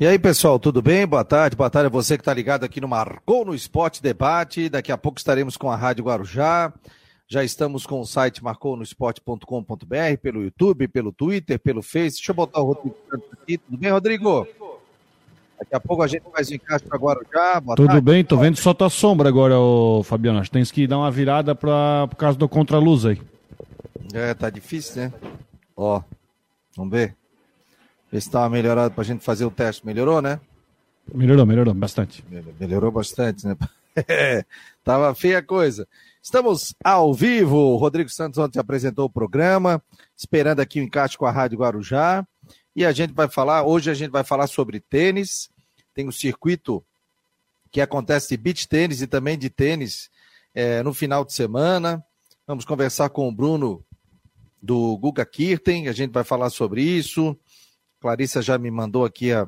E aí, pessoal, tudo bem? Boa tarde. Boa tarde a você que está ligado aqui no Marcou no Esporte Debate. Daqui a pouco estaremos com a Rádio Guarujá. Já estamos com o site marconosport.com.br, pelo YouTube, pelo Twitter, pelo Face. Deixa eu botar o Rodrigo aqui. Tudo bem, Rodrigo? Daqui a pouco a gente faz o encaixe para Guarujá. Boa Tudo tarde. bem, tô vendo só tua sombra agora, ô, Fabiano. Acho que tens que dar uma virada pra, por causa do contraluz aí. É, tá difícil, né? Ó, vamos ver. Ver se tá melhorado pra gente fazer o teste. Melhorou, né? Melhorou, melhorou bastante. Melhorou bastante, né? Tava feia a coisa. Estamos ao vivo. O Rodrigo Santos ontem apresentou o programa, esperando aqui o encaixe com a Rádio Guarujá. E a gente vai falar, hoje a gente vai falar sobre tênis. Tem o circuito que acontece de beach tênis e também de tênis é, no final de semana. Vamos conversar com o Bruno do Guga Kirten, a gente vai falar sobre isso. Clarissa já me mandou aqui a,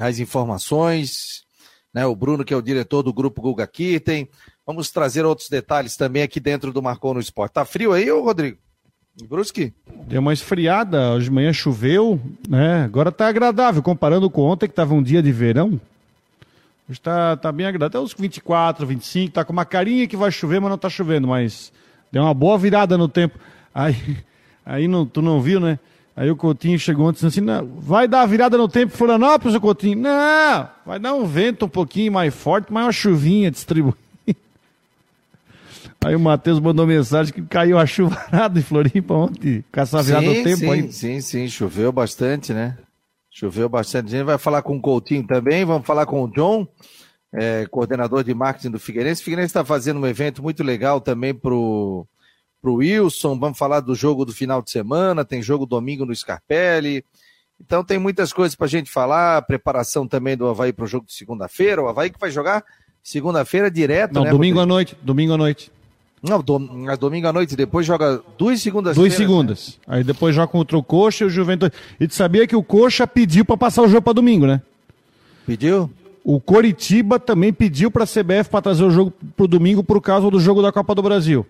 as informações, né? O Bruno, que é o diretor do grupo Guga Kirten. Vamos trazer outros detalhes também aqui dentro do Marcou no Esporte. Tá frio aí, ô Rodrigo? Brusque? Deu uma esfriada, hoje de manhã choveu, né? Agora tá agradável, comparando com ontem, que tava um dia de verão. Hoje tá, tá bem agradável, até uns 24, 25, tá com uma carinha que vai chover, mas não tá chovendo, mas deu uma boa virada no tempo. Aí, aí não, tu não viu, né? Aí o Coutinho chegou ontem assim, não, vai dar a virada no tempo Florianópolis, o Coutinho? Não, vai dar um vento um pouquinho mais forte, mas uma chuvinha distribuída. Aí o Matheus mandou mensagem que caiu a chuvarada em Floripa ontem, com essa virada sim, do tempo sim, aí. Sim, sim, choveu bastante, né? Choveu bastante. A gente vai falar com o Coutinho também, vamos falar com o John, é, coordenador de marketing do Figueirense. O Figueirense está fazendo um evento muito legal também pro para o Wilson, vamos falar do jogo do final de semana, tem jogo domingo no Scarpelli. Então tem muitas coisas para a gente falar, preparação também do Havaí para o jogo de segunda-feira. O Havaí que vai jogar segunda-feira direto, Não, né? domingo à noite, domingo à noite. Não, do, domingo à noite, depois joga duas segundas Duas segundas. Né? Aí depois joga contra o Coxa e o Juventude. E tu sabia que o Coxa pediu para passar o jogo para domingo, né? Pediu? O Coritiba também pediu para a CBF para trazer o jogo para o domingo por causa do jogo da Copa do Brasil.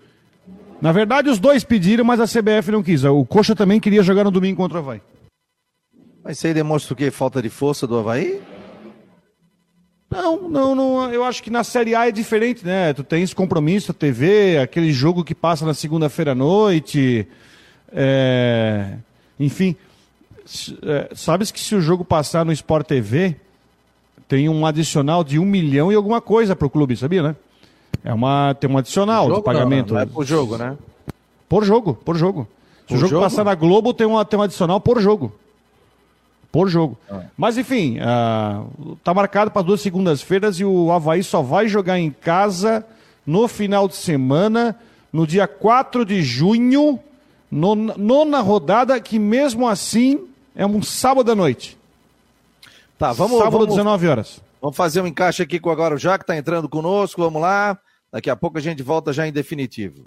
Na verdade, os dois pediram, mas a CBF não quis. O Coxa também queria jogar no domingo contra o Havaí. Mas isso aí demonstra o quê? Falta de força do Havaí? Não, não, não. Eu acho que na Série A é diferente, né? Tu tens compromisso, a TV, aquele jogo que passa na segunda-feira à noite. É... Enfim, é, sabes que se o jogo passar no Sport TV, tem um adicional de um milhão e alguma coisa para o clube, sabia, né? É uma, tem um adicional de pagamento. Não, não é por jogo, né? Por jogo, por jogo. Se por o jogo, jogo, passar na Globo, tem, uma, tem um adicional por jogo. Por jogo. Ah. Mas enfim, uh, tá marcado para duas segundas-feiras e o Havaí só vai jogar em casa no final de semana, no dia 4 de junho, nona, nona rodada, que mesmo assim é um sábado à noite. Tá, vamos. Sábado, vamos, 19 horas. Vamos fazer um encaixe aqui com o já que está entrando conosco. Vamos lá. Daqui a pouco a gente volta já em definitivo.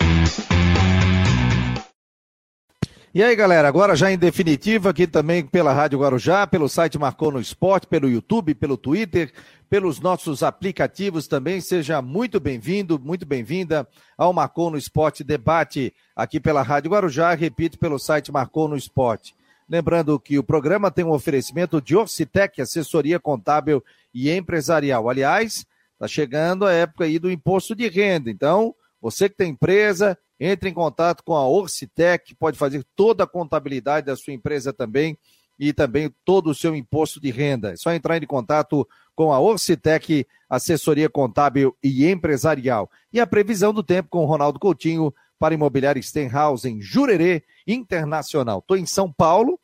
E aí, galera, agora já em definitivo, aqui também pela Rádio Guarujá, pelo site Marcou no Esporte, pelo YouTube, pelo Twitter, pelos nossos aplicativos também. Seja muito bem-vindo, muito bem-vinda ao Marcou no Esporte Debate, aqui pela Rádio Guarujá, repito, pelo site Marcou no Esporte. Lembrando que o programa tem um oferecimento de Orcitec, assessoria contábil e empresarial. Aliás, está chegando a época aí do imposto de renda. Então, você que tem empresa, entre em contato com a Orcitec, pode fazer toda a contabilidade da sua empresa também e também todo o seu imposto de renda. É só entrar em contato com a Orcitec, assessoria contábil e empresarial. E a previsão do tempo com Ronaldo Coutinho para imobiliário Stenhouse em Jurerê Internacional. Estou em São Paulo,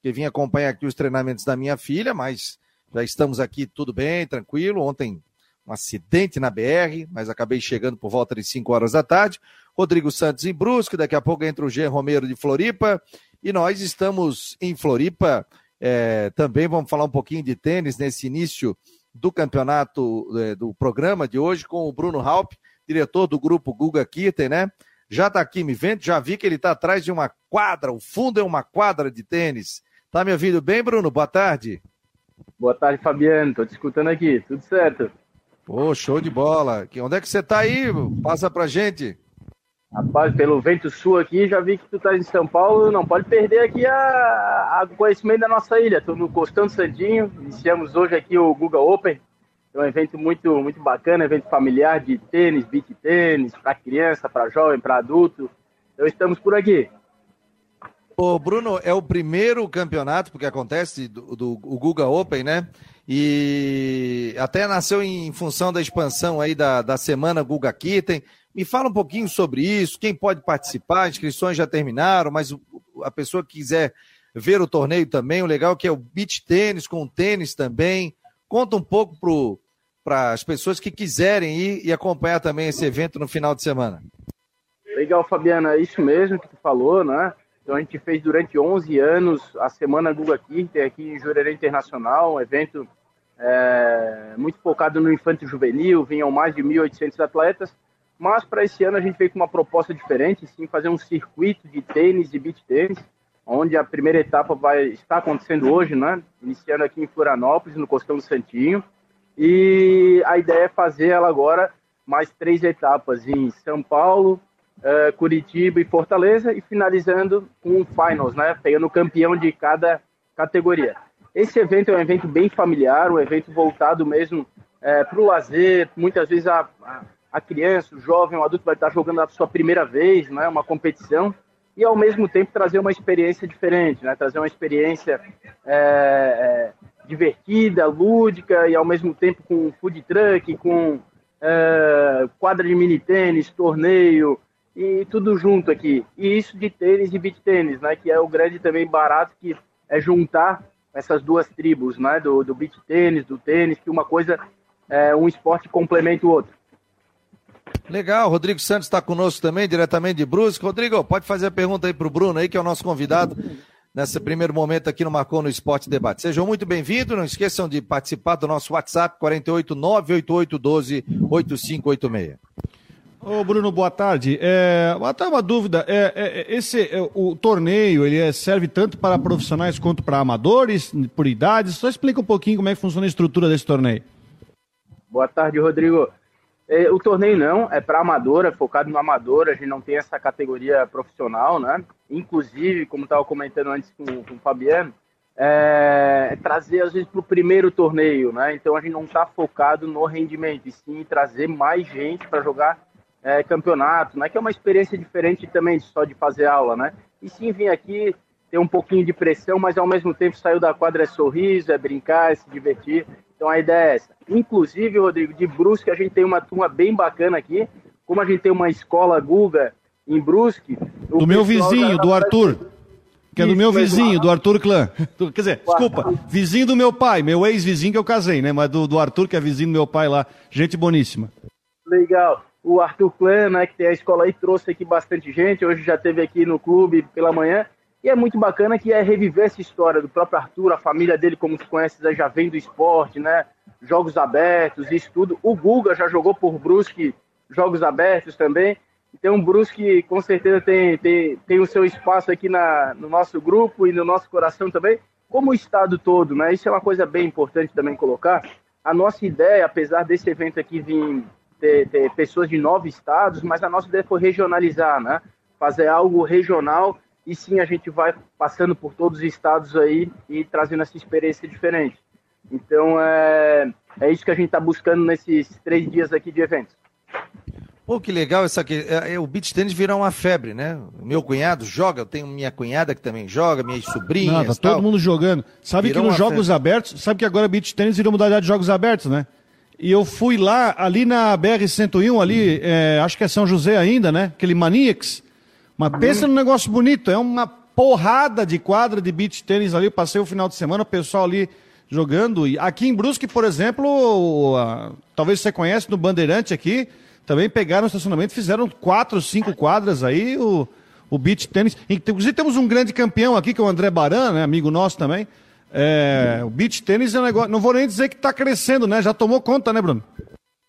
que vim acompanhar aqui os treinamentos da minha filha, mas já estamos aqui tudo bem, tranquilo. Ontem um acidente na BR, mas acabei chegando por volta de 5 horas da tarde. Rodrigo Santos em Brusque, daqui a pouco entra o Jean Romero de Floripa. E nós estamos em Floripa é, também. Vamos falar um pouquinho de tênis nesse início do campeonato, é, do programa de hoje, com o Bruno Halp, diretor do grupo Guga Kitten, né? Já está aqui me vendo, já vi que ele está atrás de uma quadra, o fundo é uma quadra de tênis. Tá me ouvindo bem, Bruno? Boa tarde. Boa tarde, Fabiano. Tô te escutando aqui. Tudo certo? Pô, show de bola. Onde é que você está aí? Passa pra gente. Rapaz, pelo vento sul aqui, já vi que tu tá em São Paulo, não pode perder aqui a, a conhecimento da nossa ilha. Estou no Costão Santinho, iniciamos hoje aqui o Google Open, é um evento muito, muito bacana, evento familiar de tênis, beat tênis, para criança, para jovem, para adulto. Então estamos por aqui. Ô, Bruno, é o primeiro campeonato, porque acontece, do, do o Guga Open, né? E até nasceu em função da expansão aí da, da semana Guga Kitten. Me fala um pouquinho sobre isso, quem pode participar, inscrições já terminaram, mas a pessoa que quiser ver o torneio também, o legal é que é o beach tênis com tênis também. Conta um pouco para as pessoas que quiserem ir e acompanhar também esse evento no final de semana. Legal, Fabiana, é isso mesmo que tu falou, né? Então a gente fez durante 11 anos a Semana Guga Kirten aqui em Jurerê Internacional, um evento é, muito focado no infanto juvenil, vinham mais de 1.800 atletas, mas para esse ano a gente veio com uma proposta diferente, sim, fazer um circuito de tênis e beach tênis, onde a primeira etapa vai estar acontecendo hoje, né? Iniciando aqui em Florianópolis, no Costão do Santinho, e a ideia é fazer ela agora mais três etapas em São Paulo, uh, Curitiba e Fortaleza, e finalizando com um finals, né? Pegando o campeão de cada categoria. Esse evento é um evento bem familiar, um evento voltado mesmo é, para o lazer. Muitas vezes a, a, a, criança, o jovem, o adulto vai estar jogando a sua primeira vez, né? Uma competição e ao mesmo tempo trazer uma experiência diferente, né? Trazer uma experiência é, é, divertida, lúdica e ao mesmo tempo com food truck, com é, quadra de mini tênis, torneio, e tudo junto aqui. E isso de tênis e beat tênis, né? Que é o grande também barato que é juntar essas duas tribos, né? Do, do beat tênis, do tênis, que uma coisa, é, um esporte complementa o outro. Legal, Rodrigo Santos está conosco também, diretamente de Brusque. Rodrigo, pode fazer a pergunta aí para o Bruno aí, que é o nosso convidado nesse primeiro momento aqui no Marcou no Esporte Debate. Sejam muito bem-vindos, não esqueçam de participar do nosso WhatsApp 48 988 12 8586. Ô Bruno, boa tarde. É, até uma dúvida, é, é, é, esse, é, o torneio ele é, serve tanto para profissionais quanto para amadores, por idades? Só explica um pouquinho como é que funciona a estrutura desse torneio. Boa tarde, Rodrigo. É, o torneio não, é para amador, é focado no amador, a gente não tem essa categoria profissional, né? Inclusive, como estava comentando antes com, com o Fabiano, é, trazer às vezes para o primeiro torneio, né? Então a gente não está focado no rendimento, e sim trazer mais gente para jogar é, campeonato, né? Que é uma experiência diferente também só de fazer aula, né? E sim vir aqui ter um pouquinho de pressão, mas ao mesmo tempo saiu da quadra é sorriso, é brincar, é se divertir. Então a ideia é essa. Inclusive, Rodrigo, de Brusque a gente tem uma turma bem bacana aqui. Como a gente tem uma escola Guga em Brusque. Do meu vizinho, do Arthur. Que é do meu vizinho, do Arthur Clã. Quer dizer, desculpa, vizinho do meu pai, meu ex-vizinho que eu casei, né? Mas do, do Arthur, que é vizinho do meu pai lá. Gente boníssima. Legal. O Arthur Clã, né, que tem a escola aí, trouxe aqui bastante gente. Hoje já teve aqui no clube pela manhã. E é muito bacana que é reviver essa história do próprio Arthur, a família dele, como se conhece, já vem do esporte, né? Jogos abertos, isso tudo. O Guga já jogou por Brusque, jogos abertos também. Então, o Brusque com certeza tem, tem, tem o seu espaço aqui na, no nosso grupo e no nosso coração também, como o estado todo, né? Isso é uma coisa bem importante também colocar. A nossa ideia, apesar desse evento aqui vir ter, ter pessoas de nove estados, mas a nossa ideia foi regionalizar, né? Fazer algo regional e sim a gente vai passando por todos os estados aí e trazendo essa experiência diferente. Então, é, é isso que a gente está buscando nesses três dias aqui de eventos. Pô, que legal essa aqui. É, é, o beach tênis virou uma febre, né? Meu cunhado joga, eu tenho minha cunhada que também joga, minhas sobrinhas. Nada, todo mundo jogando. Sabe virou que nos jogos febre. abertos, sabe que agora beach tênis virou modalidade de jogos abertos, né? E eu fui lá, ali na BR-101, ali, é, acho que é São José ainda, né? Aquele Maniacs. Mas pensa num negócio bonito, é uma porrada de quadra de beach tênis ali. passei o final de semana, o pessoal ali jogando. E aqui em Brusque, por exemplo, talvez você conhece no Bandeirante aqui, também pegaram o estacionamento, fizeram quatro, cinco quadras aí, o, o beach tênis. Inclusive temos um grande campeão aqui, que é o André Baran, né, amigo nosso também. É, o beach tênis é um negócio, não vou nem dizer que está crescendo, né? Já tomou conta, né, Bruno?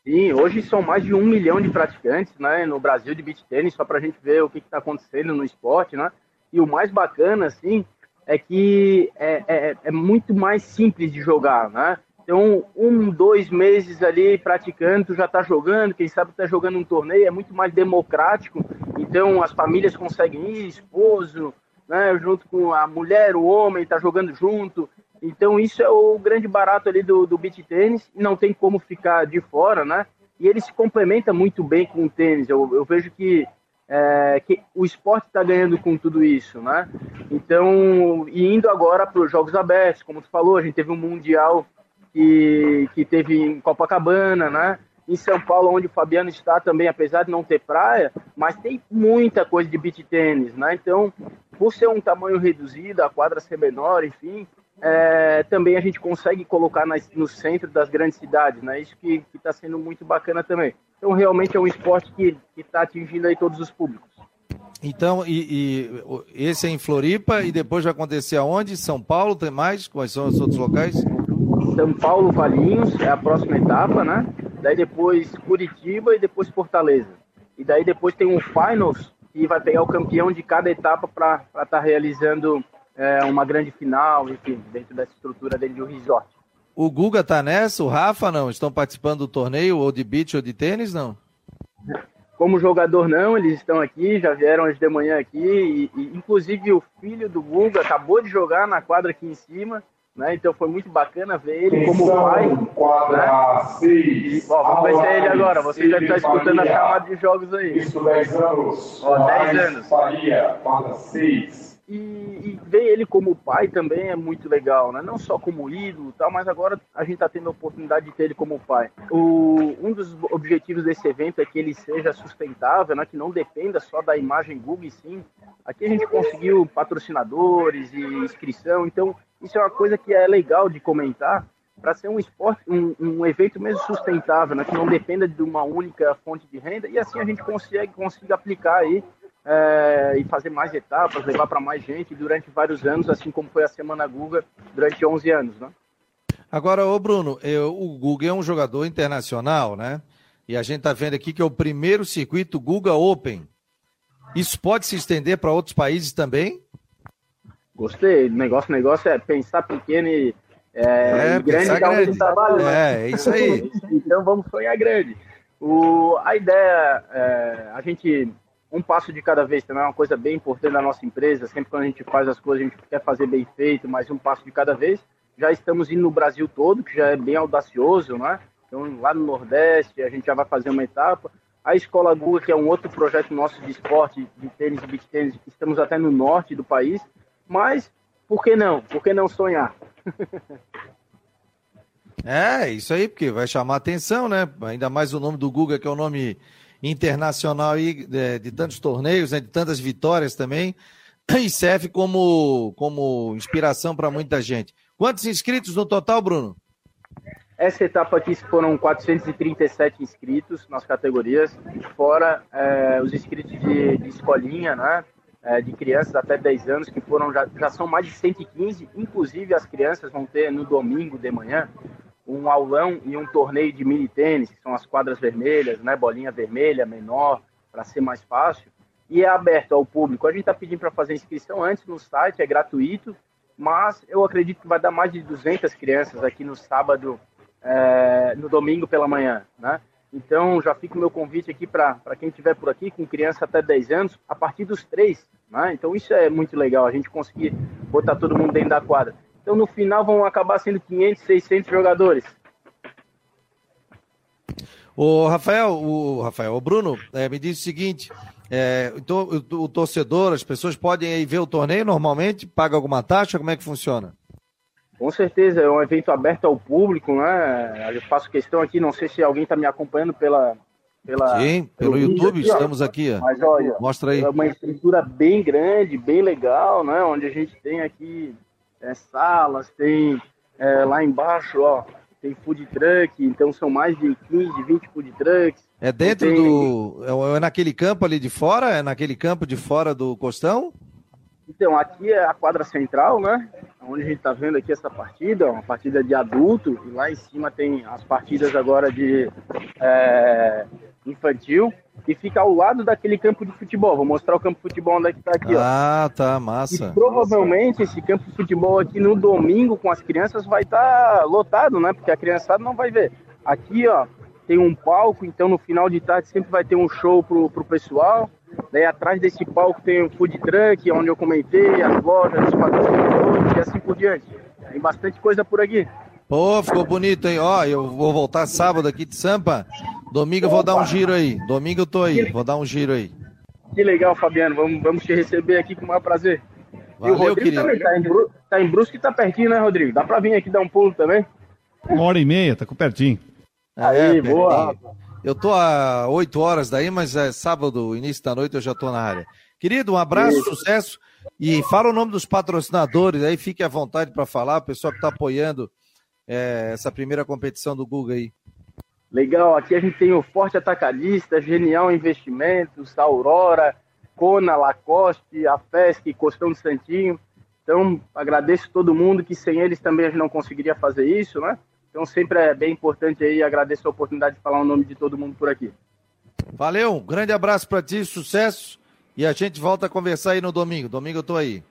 Sim, hoje são mais de um milhão de praticantes né, no Brasil de beach tênis, só para a gente ver o que está acontecendo no esporte, né? E o mais bacana, assim, é que é, é, é, muito mais simples de jogar, né? Então, um, dois meses ali praticando, tu já está jogando, quem sabe está jogando um torneio, é muito mais democrático. Então, as famílias conseguem ir, esposo, né, junto com a mulher, o homem, está jogando junto. Então, isso é o grande barato ali do, do beach tênis, não tem como ficar de fora, né? E ele se complementa muito bem com o tênis. Eu, eu vejo que é, que o esporte está ganhando com tudo isso, né? Então, e indo agora para os Jogos Abertos, como tu falou, a gente teve um Mundial que, que teve em Copacabana, né? Em São Paulo, onde o Fabiano está também, apesar de não ter praia, mas tem muita coisa de beach tênis, né? Então, por ser um tamanho reduzido, a quadra ser menor, enfim, é, também a gente consegue colocar nas, no centro das grandes cidades, né? Isso que está sendo muito bacana também. Então, realmente é um esporte que está atingindo aí todos os públicos. Então, e, e, esse é em Floripa e depois vai acontecer aonde? São Paulo, tem mais? Quais são os outros locais? São Paulo, Valinhos, é a próxima etapa, né? Daí depois Curitiba e depois Fortaleza. E daí depois tem um Finals que vai pegar o campeão de cada etapa para estar tá realizando é, uma grande final, enfim, dentro dessa estrutura dele de um resort. O Guga tá nessa, o Rafa não? Estão participando do torneio, ou de beach ou de tênis, não? Como jogador não, eles estão aqui, já vieram hoje de manhã aqui, e, e inclusive o filho do Guga acabou de jogar na quadra aqui em cima, né? Então foi muito bacana ver ele como pai. Quadra né? seis. Ó, vamos ver se é ele agora. Você já está escutando a chamada de jogos aí. Isso, 10 anos. Ó, 10 anos. Faria, quadra 6. E, e, ver ele como pai também é muito legal, né? Não só como ídolo, tal, mas agora a gente está tendo a oportunidade de ter ele como pai. O, um dos objetivos desse evento é que ele seja sustentável, né? Que não dependa só da imagem Google, sim. Aqui a gente conseguiu patrocinadores e inscrição, então isso é uma coisa que é legal de comentar para ser um esporte, um, um, evento mesmo sustentável, né? Que não dependa de uma única fonte de renda e assim a gente consegue, consegue aplicar aí é, e fazer mais etapas, levar para mais gente durante vários anos, assim como foi a Semana Guga durante 11 anos, né? Agora, ô Bruno, eu, o Guga é um jogador internacional, né? E a gente está vendo aqui que é o primeiro circuito Guga Open. Isso pode se estender para outros países também? Gostei. Negócio, negócio é pensar pequeno e é, é grande, grande. Trabalho, né? É, é isso aí. então vamos sonhar grande. O, a ideia, é, a gente um passo de cada vez também é uma coisa bem importante da nossa empresa. Sempre quando a gente faz as coisas, a gente quer fazer bem feito, mas um passo de cada vez. Já estamos indo no Brasil todo, que já é bem audacioso, né? Então, lá no Nordeste, a gente já vai fazer uma etapa. A Escola Guga, que é um outro projeto nosso de esporte, de tênis e beach tênis, estamos até no norte do país. Mas, por que não? Por que não sonhar? é, isso aí, porque vai chamar atenção, né? Ainda mais o nome do Guga, que é o um nome internacional aí, de, de tantos torneios, né, de tantas vitórias também. e serve como, como inspiração para muita gente. Quantos inscritos no total, Bruno? Essa etapa aqui foram 437 inscritos nas categorias, fora é, os inscritos de, de escolinha, né? É, de crianças até 10 anos, que foram já, já são mais de 115, inclusive as crianças vão ter no domingo de manhã um aulão e um torneio de mini tênis, que são as quadras vermelhas, né? Bolinha vermelha, menor, para ser mais fácil. E é aberto ao público. A gente está pedindo para fazer inscrição antes no site, é gratuito, mas eu acredito que vai dar mais de 200 crianças aqui no sábado é, no domingo pela manhã, né? Então, já fica o meu convite aqui para quem estiver por aqui, com criança até 10 anos, a partir dos 3. Né? Então, isso é muito legal, a gente conseguir botar todo mundo dentro da quadra. Então, no final, vão acabar sendo 500, 600 jogadores. O Rafael, o Rafael, o Bruno, é, me diz o seguinte: é, então, o, o, torcedor, as pessoas podem ir ver o torneio normalmente, paga alguma taxa? Como é que funciona? Com certeza, é um evento aberto ao público, né? Eu faço questão aqui, não sei se alguém está me acompanhando pela. pela Sim, pelo, pelo YouTube, aqui, estamos ó. aqui. Ó. Mas olha, mostra aí. É uma estrutura bem grande, bem legal, né? Onde a gente tem aqui é, salas, tem é, lá embaixo, ó, tem food truck, então são mais de 15, 20 food trucks. É dentro tem... do. É, é naquele campo ali de fora? É naquele campo de fora do Costão? Então, aqui é a quadra central, né? Onde a gente está vendo aqui essa partida, uma partida de adulto, e lá em cima tem as partidas agora de é, infantil, e fica ao lado daquele campo de futebol. Vou mostrar o campo de futebol onde é que tá aqui, ó. Ah, tá, massa. E provavelmente esse campo de futebol aqui no domingo com as crianças vai estar tá lotado, né? Porque a criançada não vai ver. Aqui, ó, tem um palco, então no final de tarde sempre vai ter um show pro, pro pessoal. Daí atrás desse palco tem o food truck, onde eu comentei, as lojas, os patrocinadores e assim por diante. Tem bastante coisa por aqui. Pô, ficou bonito, hein? Ó, eu vou voltar sábado aqui de Sampa. Domingo eu vou dar um giro aí. Domingo eu tô aí, vou dar um giro aí. Que legal, Fabiano. Vamos, vamos te receber aqui com o maior prazer. Valeu, e o Rodrigo querido. também tá em, Bru... tá em Brusque e tá pertinho, né, Rodrigo? Dá pra vir aqui dar um pulo também? Uma hora e meia, tá com pertinho. Aí, é, boa. Eu tô a 8 horas daí, mas é sábado, início da noite, eu já tô na área. Querido, um abraço, Isso. sucesso. E fala o nome dos patrocinadores aí, fique à vontade para falar, o pessoal que está apoiando é, essa primeira competição do Google aí. Legal, aqui a gente tem o Forte Atacadista, Genial Investimentos, Aurora, Cona, Lacoste, a FESC, Costão de Santinho. Então, agradeço todo mundo, que sem eles também a gente não conseguiria fazer isso, né? Então sempre é bem importante aí, agradeço a oportunidade de falar o nome de todo mundo por aqui. Valeu, um grande abraço para ti, sucesso e a gente volta a conversar aí no domingo. Domingo eu tô aí.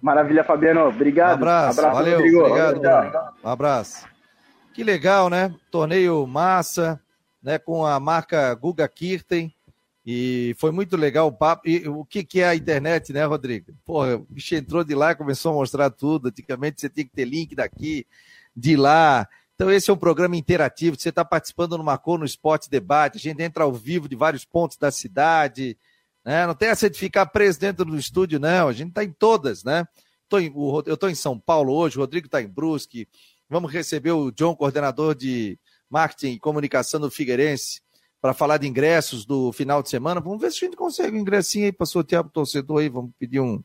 Maravilha, Fabiano. Obrigado. Um abraço, abraço valeu, Rodrigo. obrigado. Um abraço. Que legal, né? Torneio massa, né? Com a marca Guga Kirten. E foi muito legal o papo. E o que, que é a internet, né, Rodrigo? Porra, o bicho entrou de lá começou a mostrar tudo. Antigamente você tinha que ter link daqui, de lá. Então, esse é um programa interativo. Você está participando no Marcou no Esporte Debate. A gente entra ao vivo de vários pontos da cidade. Né? Não tem essa de ficar preso dentro do estúdio, não. A gente está em todas, né? Tô em, eu estou em São Paulo hoje, o Rodrigo está em Brusque. Vamos receber o John, coordenador de marketing e comunicação do Figueirense, para falar de ingressos do final de semana. Vamos ver se a gente consegue um ingressinho aí para sortear para o torcedor aí. Vamos pedir um.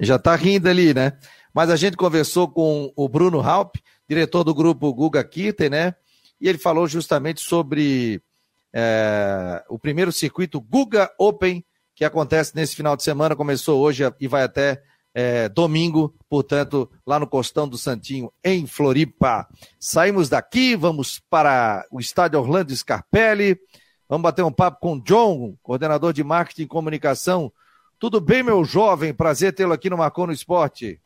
Já está rindo ali, né? Mas a gente conversou com o Bruno Halp, diretor do grupo Guga Kirten, né? E ele falou justamente sobre é, o primeiro circuito Guga Open, que acontece nesse final de semana, começou hoje e vai até é, domingo, portanto, lá no Costão do Santinho, em Floripa. Saímos daqui, vamos para o estádio Orlando Scarpelli. Vamos bater um papo com o John, coordenador de marketing e comunicação. Tudo bem, meu jovem? Prazer tê-lo aqui no Marcou no Esporte.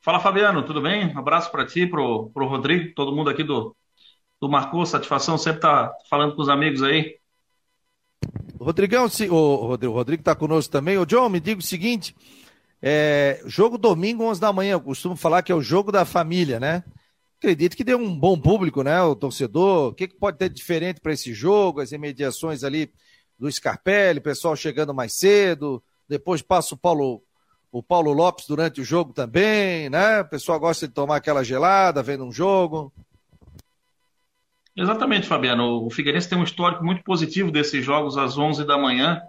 Fala, Fabiano, tudo bem? Um abraço para ti, pro, pro Rodrigo, todo mundo aqui do, do Marcou, satisfação sempre tá falando com os amigos aí. Rodrigão, se, o Rodrigo, Rodrigo está conosco também. O John, me diga o seguinte: é, jogo domingo, 11 da manhã. Eu costumo falar que é o jogo da família, né? Acredito que deu um bom público, né? O torcedor. O que, que pode ter diferente para esse jogo? As imediações ali do Scarpelli, pessoal chegando mais cedo. Depois passa o Paulo o Paulo Lopes durante o jogo também, né? O pessoal gosta de tomar aquela gelada vendo um jogo. Exatamente, Fabiano. O Figueirense tem um histórico muito positivo desses jogos às 11 da manhã.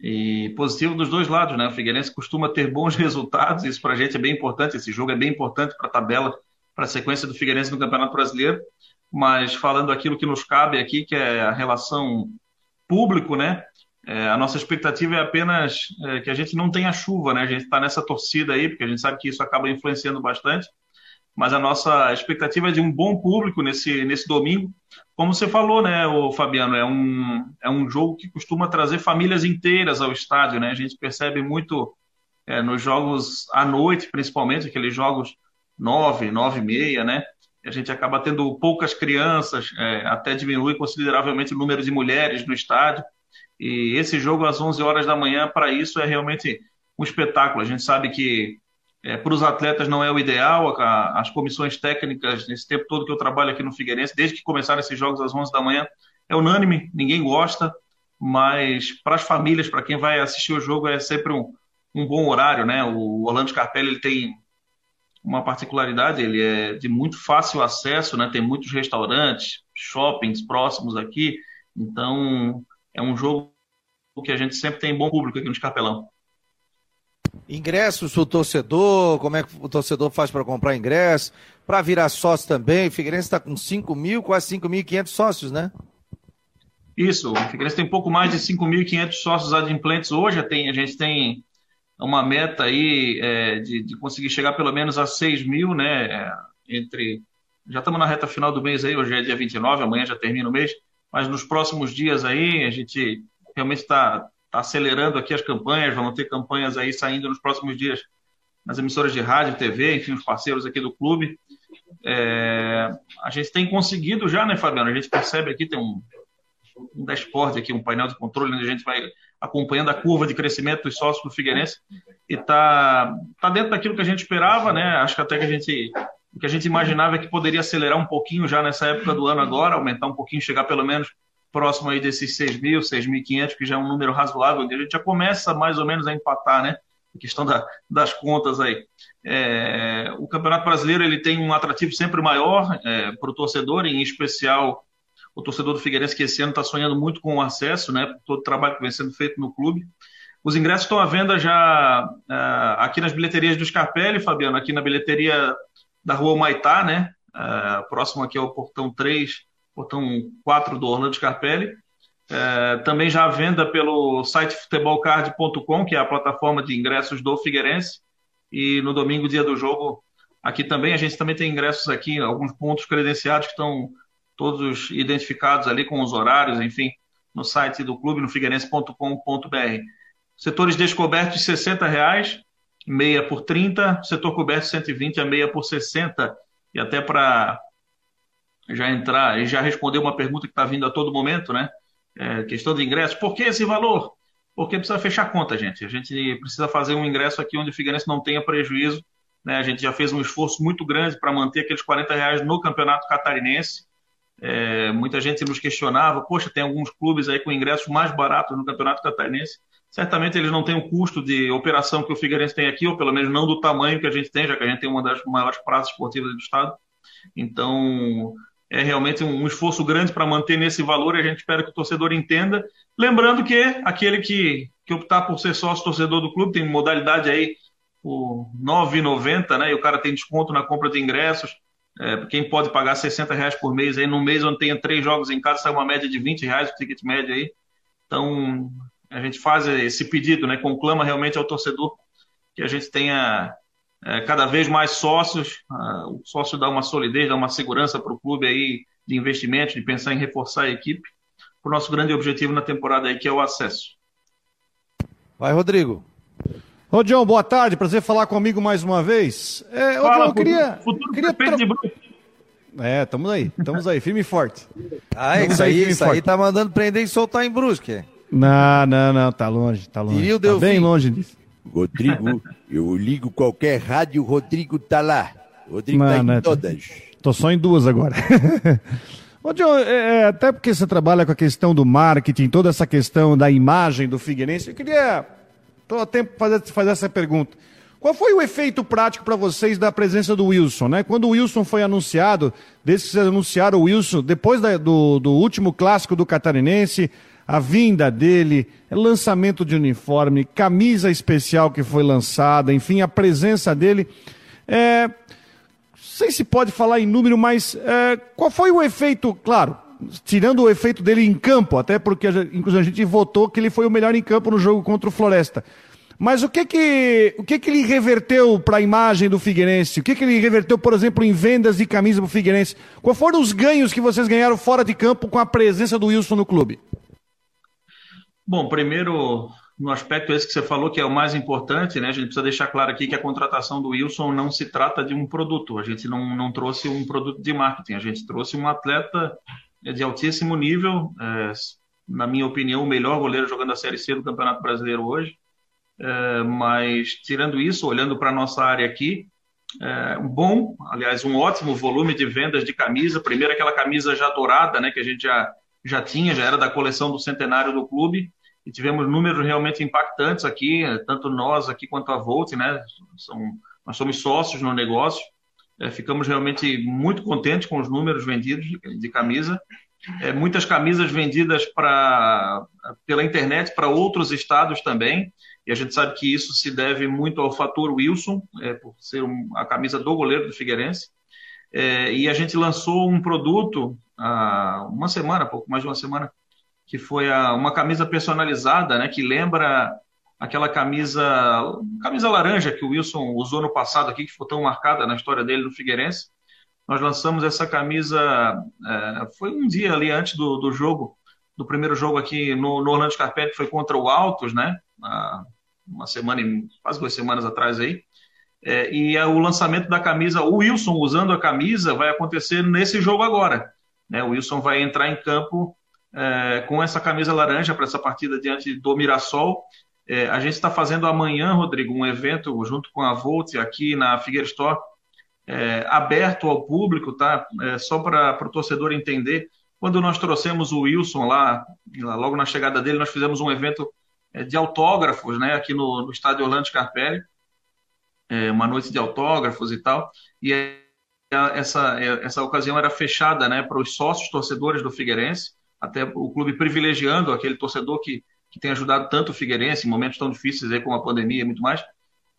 e positivo dos dois lados, né? O Figueirense costuma ter bons resultados, isso para a gente é bem importante. Esse jogo é bem importante para a tabela, para a sequência do Figueirense no Campeonato Brasileiro. Mas falando aquilo que nos cabe aqui, que é a relação público, né? É, a nossa expectativa é apenas é, que a gente não tenha chuva, né? A gente está nessa torcida aí, porque a gente sabe que isso acaba influenciando bastante. Mas a nossa expectativa é de um bom público nesse, nesse domingo, como você falou, né, o Fabiano, é um, é um jogo que costuma trazer famílias inteiras ao estádio, né? A gente percebe muito é, nos jogos à noite, principalmente, aqueles jogos nove, nove e meia, né? A gente acaba tendo poucas crianças, é, até diminui consideravelmente o número de mulheres no estádio. E esse jogo às 11 horas da manhã, para isso, é realmente um espetáculo. A gente sabe que é, para os atletas não é o ideal, a, as comissões técnicas, nesse tempo todo que eu trabalho aqui no Figueirense, desde que começaram esses jogos às 11 da manhã, é unânime, ninguém gosta, mas para as famílias, para quem vai assistir o jogo, é sempre um, um bom horário, né? O Orlando Scarpelli ele tem uma particularidade, ele é de muito fácil acesso, né? Tem muitos restaurantes, shoppings próximos aqui, então é um jogo que a gente sempre tem bom público aqui no Escarpelão. Ingressos o torcedor, como é que o torcedor faz para comprar ingresso? Para virar sócio também, o Figueirense está com 5 mil, quase 5.500 sócios, né? Isso, o Figueirense tem pouco mais de 5.500 sócios adimplentes hoje, tem, a gente tem uma meta aí é, de, de, conseguir chegar pelo menos a 6 mil, né? É, entre. Já estamos na reta final do mês aí, hoje é dia 29, amanhã já termina o mês, mas nos próximos dias aí a gente realmente está está acelerando aqui as campanhas, vão ter campanhas aí saindo nos próximos dias nas emissoras de rádio, TV, enfim, os parceiros aqui do clube. É, a gente tem conseguido já, né, Fabiano? A gente percebe aqui, tem um, um dashboard aqui, um painel de controle, onde a gente vai acompanhando a curva de crescimento dos sócios do Figueirense e está tá dentro daquilo que a gente esperava, né? Acho que até que a gente o que a gente imaginava é que poderia acelerar um pouquinho já nessa época do ano agora, aumentar um pouquinho, chegar pelo menos próximo aí desses 6 mil, 6.500, que já é um número razoável, a gente já começa mais ou menos a empatar, né? A questão da, das contas aí. É, o Campeonato Brasileiro ele tem um atrativo sempre maior é, para o torcedor, em especial o torcedor do Figueirense, que esse ano está sonhando muito com o acesso, né? Todo o trabalho que vem sendo feito no clube. Os ingressos estão à venda já é, aqui nas bilheterias do Scarpelli, Fabiano, aqui na bilheteria da Rua Maitá, né? É, próximo aqui ao Portão 3, portão 4 do Orlando Scarpelli. É, também já venda pelo site futebolcard.com, que é a plataforma de ingressos do Figueirense. E no domingo, dia do jogo, aqui também, a gente também tem ingressos aqui, alguns pontos credenciados que estão todos identificados ali com os horários, enfim, no site do clube, no figueirense.com.br. Setores descobertos, 60 reais, meia por 30, setor coberto 120 a meia por 60. E até para já entrar e já responder uma pergunta que está vindo a todo momento, né? É, questão de ingresso. Por que esse valor? Porque precisa fechar conta, gente. A gente precisa fazer um ingresso aqui onde o Figueirense não tenha prejuízo. Né? A gente já fez um esforço muito grande para manter aqueles 40 reais no campeonato catarinense. É, muita gente nos questionava, poxa, tem alguns clubes aí com ingressos mais baratos no campeonato catarinense. Certamente eles não têm o custo de operação que o Figueirense tem aqui, ou pelo menos não do tamanho que a gente tem, já que a gente tem uma das maiores praças esportivas do estado. Então, é realmente um esforço grande para manter nesse valor e a gente espera que o torcedor entenda. Lembrando que aquele que, que optar por ser sócio torcedor do clube tem modalidade aí por R$ 9,90, né? E o cara tem desconto na compra de ingressos. É, quem pode pagar 60 reais por mês aí, num mês onde tenha três jogos em casa, sai uma média de 20 reais o ticket médio aí. Então, a gente faz esse pedido, né? Conclama realmente ao torcedor que a gente tenha é, cada vez mais sócios. Uh, o sócio dá uma solidez, dá uma segurança para o clube aí de investimento, de pensar em reforçar a equipe. O nosso grande objetivo na temporada aí, que é o acesso. Vai, Rodrigo. Ô, John, boa tarde. Prazer falar comigo mais uma vez. É, ô, Fala, John, eu queria. Futuro queria tra... de. É, estamos aí, estamos aí, firme e forte. Ah, isso aí, isso aí tá mandando prender e soltar em Brusque. Não, não, não, tá longe, tá longe. E o tá bem longe disso. Rodrigo, eu ligo qualquer rádio, o Rodrigo tá lá. O Rodrigo Mano, tá em é, todas. Tô só em duas agora. Ô, John, é, é, até porque você trabalha com a questão do marketing, toda essa questão da imagem do Figueirense, eu queria, tô a tempo fazer, fazer essa pergunta. Qual foi o efeito prático para vocês da presença do Wilson, né? Quando o Wilson foi anunciado, desde que vocês anunciaram o Wilson, depois da, do, do último clássico do Catarinense, a vinda dele, lançamento de uniforme, camisa especial que foi lançada, enfim, a presença dele. É, sei se pode falar em número, mas é, qual foi o efeito, claro, tirando o efeito dele em campo, até porque inclusive a gente votou que ele foi o melhor em campo no jogo contra o Floresta. Mas o que que, o que, que ele reverteu para a imagem do Figueirense? O que, que ele reverteu, por exemplo, em vendas de camisa para o Figueirense? Quais foram os ganhos que vocês ganharam fora de campo com a presença do Wilson no clube? Bom, primeiro, no aspecto esse que você falou, que é o mais importante, né? A gente precisa deixar claro aqui que a contratação do Wilson não se trata de um produto. A gente não, não trouxe um produto de marketing, a gente trouxe um atleta de altíssimo nível, é, na minha opinião, o melhor goleiro jogando a Série C do Campeonato Brasileiro hoje. É, mas, tirando isso, olhando para a nossa área aqui, é, um bom, aliás, um ótimo volume de vendas de camisa. Primeiro, aquela camisa já dourada, né, que a gente já, já tinha, já era da coleção do centenário do clube. E tivemos números realmente impactantes aqui, tanto nós aqui quanto a Volt, né? São, nós somos sócios no negócio. É, ficamos realmente muito contentes com os números vendidos de, de camisa. É, muitas camisas vendidas pra, pela internet para outros estados também. E a gente sabe que isso se deve muito ao fator Wilson, é, por ser um, a camisa do goleiro do Figueirense. É, e a gente lançou um produto há uma semana, pouco mais de uma semana, que foi a, uma camisa personalizada, né, que lembra aquela camisa camisa laranja que o Wilson usou no passado aqui, que ficou tão marcada na história dele no Figueirense. Nós lançamos essa camisa, é, foi um dia ali antes do, do jogo, do primeiro jogo aqui no, no Orlando Scarpelli, que foi contra o Altos, né? uma semana, quase duas semanas atrás aí. É, e é o lançamento da camisa, o Wilson usando a camisa, vai acontecer nesse jogo agora. Né? O Wilson vai entrar em campo é, com essa camisa laranja para essa partida diante do Mirassol. É, a gente está fazendo amanhã, Rodrigo, um evento junto com a Volt aqui na Figueira Store, é, aberto ao público, tá? É, só para o torcedor entender. Quando nós trouxemos o Wilson lá, logo na chegada dele, nós fizemos um evento é, de autógrafos, né, aqui no, no estádio Orlando Scarpelli, é, uma noite de autógrafos e tal, e essa, é, essa ocasião era fechada, né, para os sócios torcedores do Figueirense, até o clube privilegiando aquele torcedor que, que tem ajudado tanto o Figueirense em momentos tão difíceis aí como a pandemia e muito mais,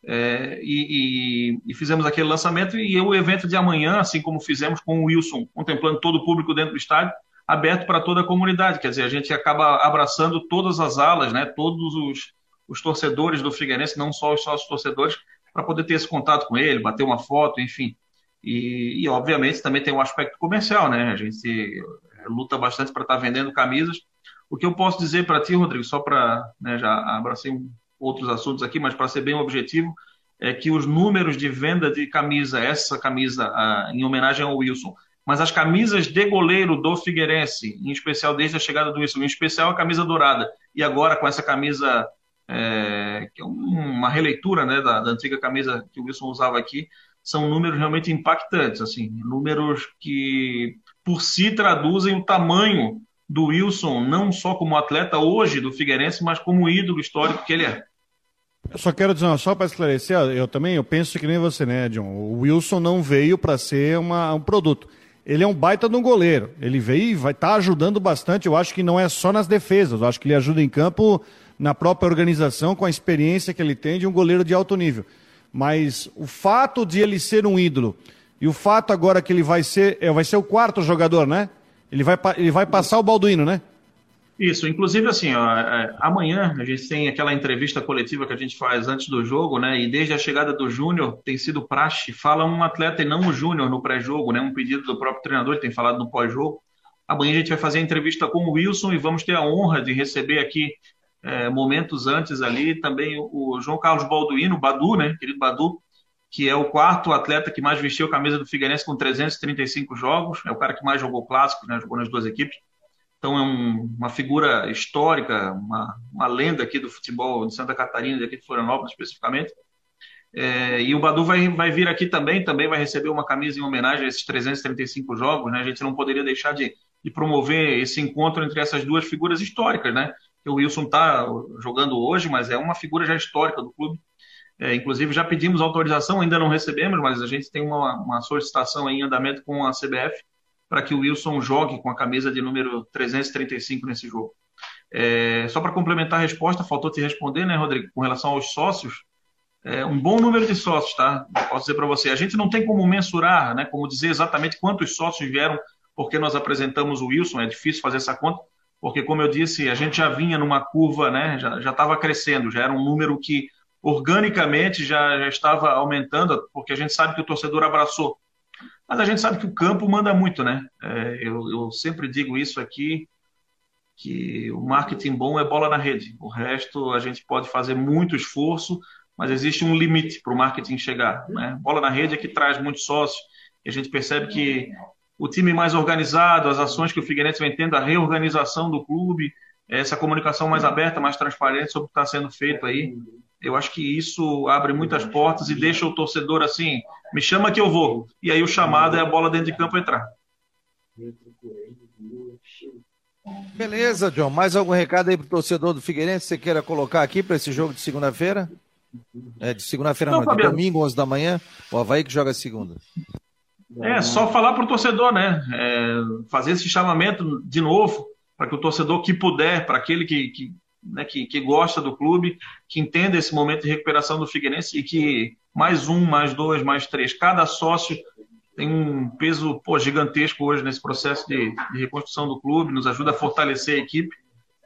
é, e, e, e, fizemos aquele lançamento e o evento de amanhã, assim como fizemos com o Wilson, contemplando todo o público dentro do estádio, aberto para toda a comunidade. Quer dizer, a gente acaba abraçando todas as alas, né? todos os, os torcedores do Figueirense, não só os sócios torcedores, para poder ter esse contato com ele, bater uma foto, enfim. E, e, obviamente também tem um aspecto comercial, né? A gente luta bastante para estar tá vendendo camisas. O que eu posso dizer para ti, Rodrigo, só para né, já abracei outros assuntos aqui, mas para ser bem objetivo, é que os números de venda de camisa, essa camisa ah, em homenagem ao Wilson, mas as camisas de goleiro do Figueirense, em especial desde a chegada do Wilson, em especial a camisa dourada, e agora com essa camisa, é, que é uma releitura né, da, da, antiga camisa que o Wilson usava aqui, são números realmente impactantes, assim, números que por si traduzem o tamanho do Wilson, não só como atleta hoje do Figueirense, mas como ídolo histórico que ele é. Eu só quero dizer, só para esclarecer, eu também eu penso que nem você, né, John? O Wilson não veio para ser uma, um produto ele é um baita de um goleiro. Ele veio e vai estar tá ajudando bastante. Eu acho que não é só nas defesas. Eu acho que ele ajuda em campo na própria organização, com a experiência que ele tem de um goleiro de alto nível. Mas o fato de ele ser um ídolo e o fato agora que ele vai ser, é, vai ser o quarto jogador, né? Ele vai, ele vai passar o Balduino, né? Isso, inclusive assim, ó, é, amanhã a gente tem aquela entrevista coletiva que a gente faz antes do jogo, né? E desde a chegada do Júnior tem sido praxe, fala um atleta e não o Júnior no pré-jogo, né? Um pedido do próprio treinador, ele tem falado no pós-jogo. Amanhã a gente vai fazer a entrevista com o Wilson e vamos ter a honra de receber aqui é, momentos antes ali também o, João Carlos Balduino, Badu, né? Querido Badu, que é o quarto atleta que mais vestiu a camisa do Figueirense com 335 jogos, é o cara que mais jogou clássico, né? Jogou nas duas equipes. Então é um, uma figura histórica, uma, uma, lenda aqui do futebol de Santa Catarina, daqui de Florianópolis especificamente. É, e o Badu vai, vai vir aqui também, também vai receber uma camisa em homenagem a esses 335 jogos. Né? A gente não poderia deixar de, de promover esse encontro entre essas duas figuras históricas. Né? O Wilson está jogando hoje, mas é uma figura já histórica do clube. É, inclusive já pedimos autorização, ainda não recebemos, mas a gente tem uma, uma solicitação em andamento com a CBF para que o Wilson jogue com a camisa de número 335 nesse jogo. É, só para complementar a resposta, faltou te responder, né, Rodrigo, com relação aos sócios. É, um bom número de sócios, tá? Posso dizer para você. A gente não tem como mensurar, né, como dizer exatamente quantos sócios vieram porque nós apresentamos o Wilson, é difícil fazer essa conta, porque, como eu disse, a gente já vinha numa curva, né, já estava crescendo, já era um número que organicamente já, já estava aumentando, porque a gente sabe que o torcedor abraçou. Mas a gente sabe que o campo manda muito, né? É, eu, eu sempre digo isso aqui, que o marketing bom é bola na rede. O resto a gente pode fazer muito esforço, mas existe um limite para o marketing chegar. Né? Bola na rede é que traz muitos sócios. E a gente percebe que o time mais organizado, as ações que o Figueirense vem tendo, a reorganização do clube, essa comunicação mais aberta, mais transparente sobre o que está sendo feito aí. Eu acho que isso abre muitas portas e deixa o torcedor assim, me chama que eu vou. E aí o chamado é a bola dentro de campo entrar. Beleza, John. Mais algum recado aí pro torcedor do Figueirense que você queira colocar aqui para esse jogo de segunda-feira? É, de segunda-feira não, não de domingo, 11 da manhã. O Havaí que joga segunda. É, só falar pro torcedor, né? É, fazer esse chamamento de novo, para que o torcedor que puder, para aquele que, que, né, que, que gosta do clube, que entenda esse momento de recuperação do Figueirense e que mais um, mais dois, mais três, cada sócio tem um peso pô, gigantesco hoje nesse processo de, de, reconstrução do clube, nos ajuda a fortalecer a equipe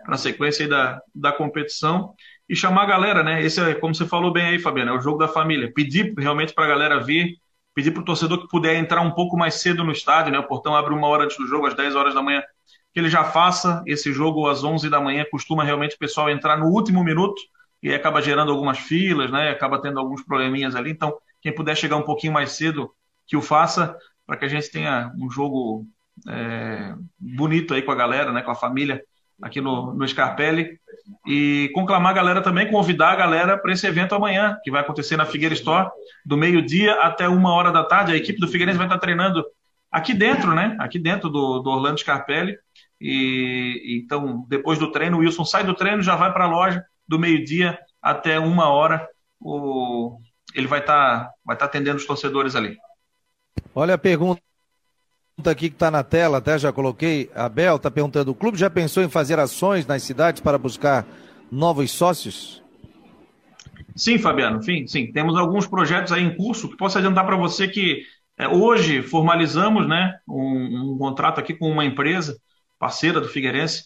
para a sequência da, da competição e chamar a galera, né? Esse é, como você falou bem aí, Fabiano, é o jogo da família. Pedir realmente para a galera vir, pedir para o torcedor que puder entrar um pouco mais cedo no estádio, né? O portão abre uma hora antes do jogo, às 10 horas da manhã, que ele já faça esse jogo às 11 da manhã. Costuma realmente o pessoal entrar no último minuto e acaba gerando algumas filas, né? Acaba tendo alguns probleminhas ali. Então, quem puder chegar um pouquinho mais cedo, que o faça, para que a gente tenha um jogo é, bonito aí com a galera, né, com a família aqui no, no Scarpelli. E conclamar a galera também, convidar a galera para esse evento amanhã, que vai acontecer na Figueira Store, do meio-dia até uma hora da tarde. A equipe do Figueirense vai estar treinando aqui dentro, né? Aqui dentro do, do Orlando Scarpelli. E então, depois do treino, o Wilson sai do treino, já vai para a loja do meio-dia até uma hora. O, ele vai estar tá, vai tá atendendo os torcedores ali. Olha a pergunta aqui que está na tela, até já coloquei. A Bel está perguntando: o clube já pensou em fazer ações nas cidades para buscar novos sócios? Sim, Fabiano, sim, sim. Temos alguns projetos aí em curso que posso adiantar para você que é, hoje formalizamos né, um, um, contrato aqui com uma empresa parceira do Figueirense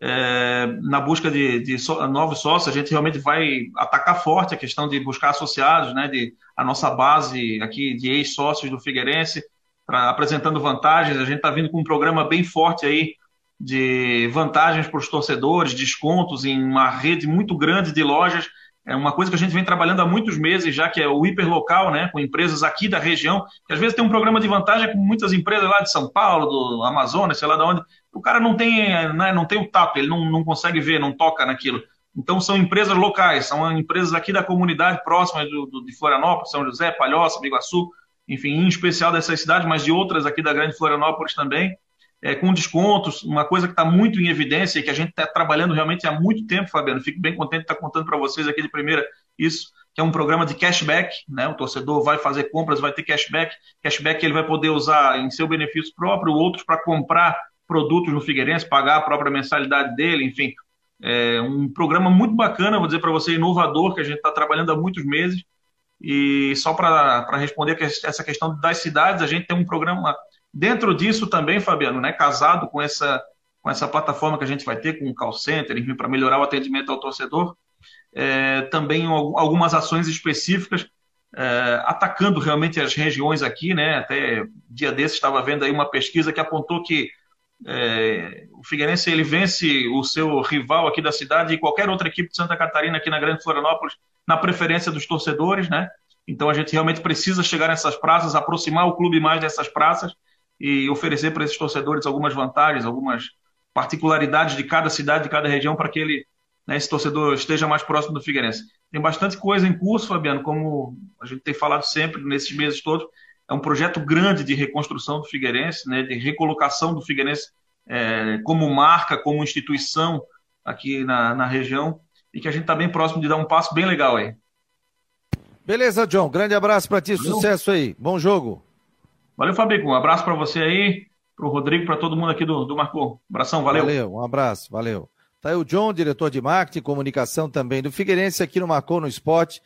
é, na busca de, de so, novos sócios, a gente realmente vai atacar forte a questão de buscar associados, né, de a nossa base aqui de ex-sócios do Figueirense, pra, apresentando vantagens. A gente está vindo com um programa bem forte aí de vantagens para os torcedores, descontos em uma rede muito grande de lojas. É uma coisa que a gente vem trabalhando há muitos meses, já que é o hiperlocal, né, com empresas aqui da região, que às vezes tem um programa de vantagem com muitas empresas lá de São Paulo, do Amazonas, sei lá de onde, o cara não tem, né, não tem o tato, ele não, não consegue ver, não toca naquilo. Então são empresas locais, são empresas aqui da comunidade próxima do, do, de Florianópolis, São José, Palhoça, Biguaçu, enfim, em especial dessas cidades, mas de outras aqui da grande Florianópolis também, é, com descontos, uma coisa que está muito em evidência e que a gente está trabalhando realmente há muito tempo, Fabiano. Fico bem contente de estar tá contando para vocês aqui de primeira isso, que é um programa de cashback, né? O torcedor vai fazer compras, vai ter cashback, cashback ele vai poder usar em seu benefício próprio, outros para comprar produtos no Figueirense, pagar a própria mensalidade dele, enfim. É um programa muito bacana, vou dizer para você, inovador, que a gente está trabalhando há muitos meses. E só para responder essa questão das cidades, a gente tem um programa dentro disso também, Fabiano, né, casado com essa, com essa plataforma que a gente vai ter, com o call center, enfim, para melhorar o atendimento ao torcedor. É, também algumas ações específicas é, atacando realmente as regiões aqui, né? Até dia desse estava vendo aí uma pesquisa que apontou que é, o Figueirense ele vence o seu rival aqui da cidade e qualquer outra equipe de Santa Catarina aqui na Grande Florianópolis na preferência dos torcedores, né? Então a gente realmente precisa chegar nessas praças, aproximar o clube mais dessas praças e oferecer para esses torcedores algumas vantagens, algumas particularidades de cada cidade, de cada região, para que ele, né, esse torcedor esteja mais próximo do Figueirense. Tem bastante coisa em curso, Fabiano, como a gente tem falado sempre nesses meses todos é um projeto grande de reconstrução do Figueirense, né, de recolocação do Figueirense é, como marca, como instituição aqui na, na região, e que a gente está bem próximo de dar um passo bem legal aí. Beleza, John. Grande abraço para ti, Valeu. sucesso aí. Bom jogo. Valeu, Fabico. Um abraço para você aí, para o Rodrigo, para todo mundo aqui do, do Marcou. Um abração, valeu. Valeu, um abraço, valeu. Tá aí o John, diretor de marketing e comunicação também do Figueirense, aqui no Marcou no Esporte.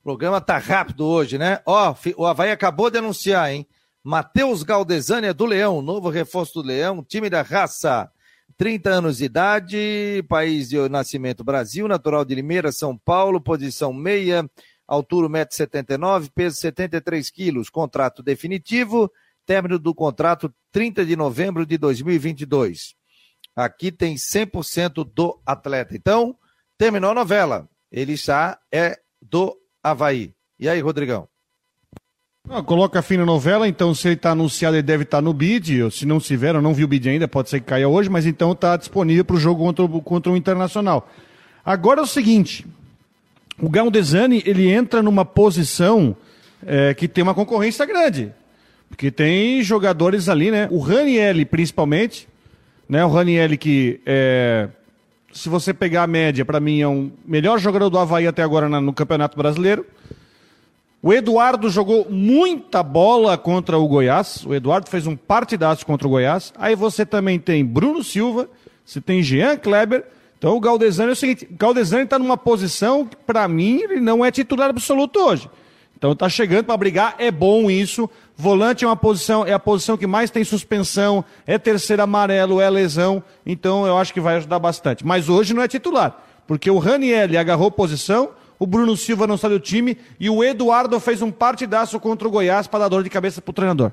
O programa tá rápido hoje, né? Ó, o Havaí acabou de anunciar, hein? Matheus Galdesani é do Leão, novo reforço do Leão, time da raça. 30 anos de idade, país de nascimento Brasil, natural de Limeira, São Paulo, posição meia, altura 1,79m, peso 73 quilos, contrato definitivo, término do contrato 30 de novembro de 2022. Aqui tem 100% do atleta. Então, terminou a novela. Ele está é do Havaí. E aí, Rodrigão? Ah, coloca fim na novela, então se ele está anunciado, ele deve estar tá no bid. Se não tiver, eu não vi o bid ainda, pode ser que caia hoje, mas então está disponível para o jogo contra, contra o Internacional. Agora é o seguinte: o Galdesani ele entra numa posição é, que tem uma concorrência grande. Porque tem jogadores ali, né? O Ranielli, principalmente, né? O Ranielli que, é, se você pegar a média, para mim é o um melhor jogador do Havaí até agora no Campeonato Brasileiro. O Eduardo jogou muita bola contra o Goiás. O Eduardo fez um partidaço contra o Goiás. Aí você também tem Bruno Silva, você tem Jean Kleber. Então o Galdesani é o seguinte: o Galdesani está numa posição que, para mim, ele não é titular absoluto hoje. Então está chegando para brigar, é bom isso. Volante é uma posição, é a posição que mais tem suspensão, é terceiro amarelo, é lesão. Então eu acho que vai ajudar bastante. Mas hoje não é titular, porque o Raniel agarrou posição, o Bruno Silva não saiu do time e o Eduardo fez um partidaço contra o Goiás para dar dor de cabeça para o treinador.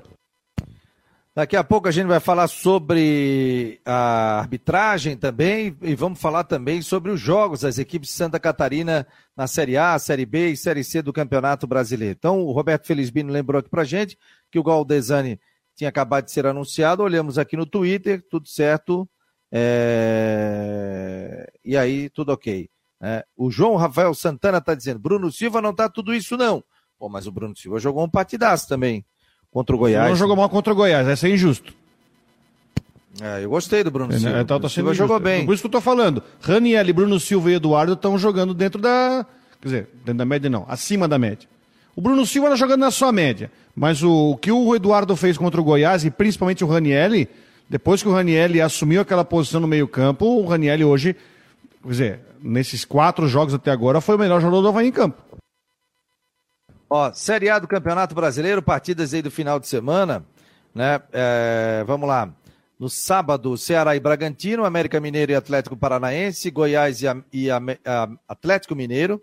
Daqui a pouco a gente vai falar sobre a arbitragem também e vamos falar também sobre os jogos das equipes de Santa Catarina na Série A, Série B e Série C do Campeonato Brasileiro. Então, o Roberto Felizbino lembrou aqui pra gente que o Galdesani tinha acabado de ser anunciado, olhamos aqui no Twitter, tudo certo, é... e aí tudo ok. É, o João Rafael Santana está dizendo: Bruno Silva não está tudo isso, não. Pô, mas o Bruno Silva jogou um partidaço também contra o Goiás. Não jogou mal contra o Goiás, essa é injusto. É, eu gostei do Bruno é, Silva. Então, tá Silva jogou bem. Por isso que eu tô falando. Raniel, Bruno Silva e Eduardo estão jogando dentro da. Quer dizer, dentro da média não, acima da média. O Bruno Silva está jogando na sua média. Mas o, o, que o Eduardo fez contra o Goiás, e principalmente o Raniel, depois que o Raniel assumiu aquela posição no meio-campo, o Raniel hoje, quer dizer, nesses quatro jogos até agora, foi o melhor jogador do Havaí em campo. Ó, Série A do Campeonato Brasileiro, partidas aí do final de semana, né? É, vamos lá. No sábado, Ceará e Bragantino, América Mineiro e Atlético Paranaense, Goiás e, e a, a Atlético Mineiro,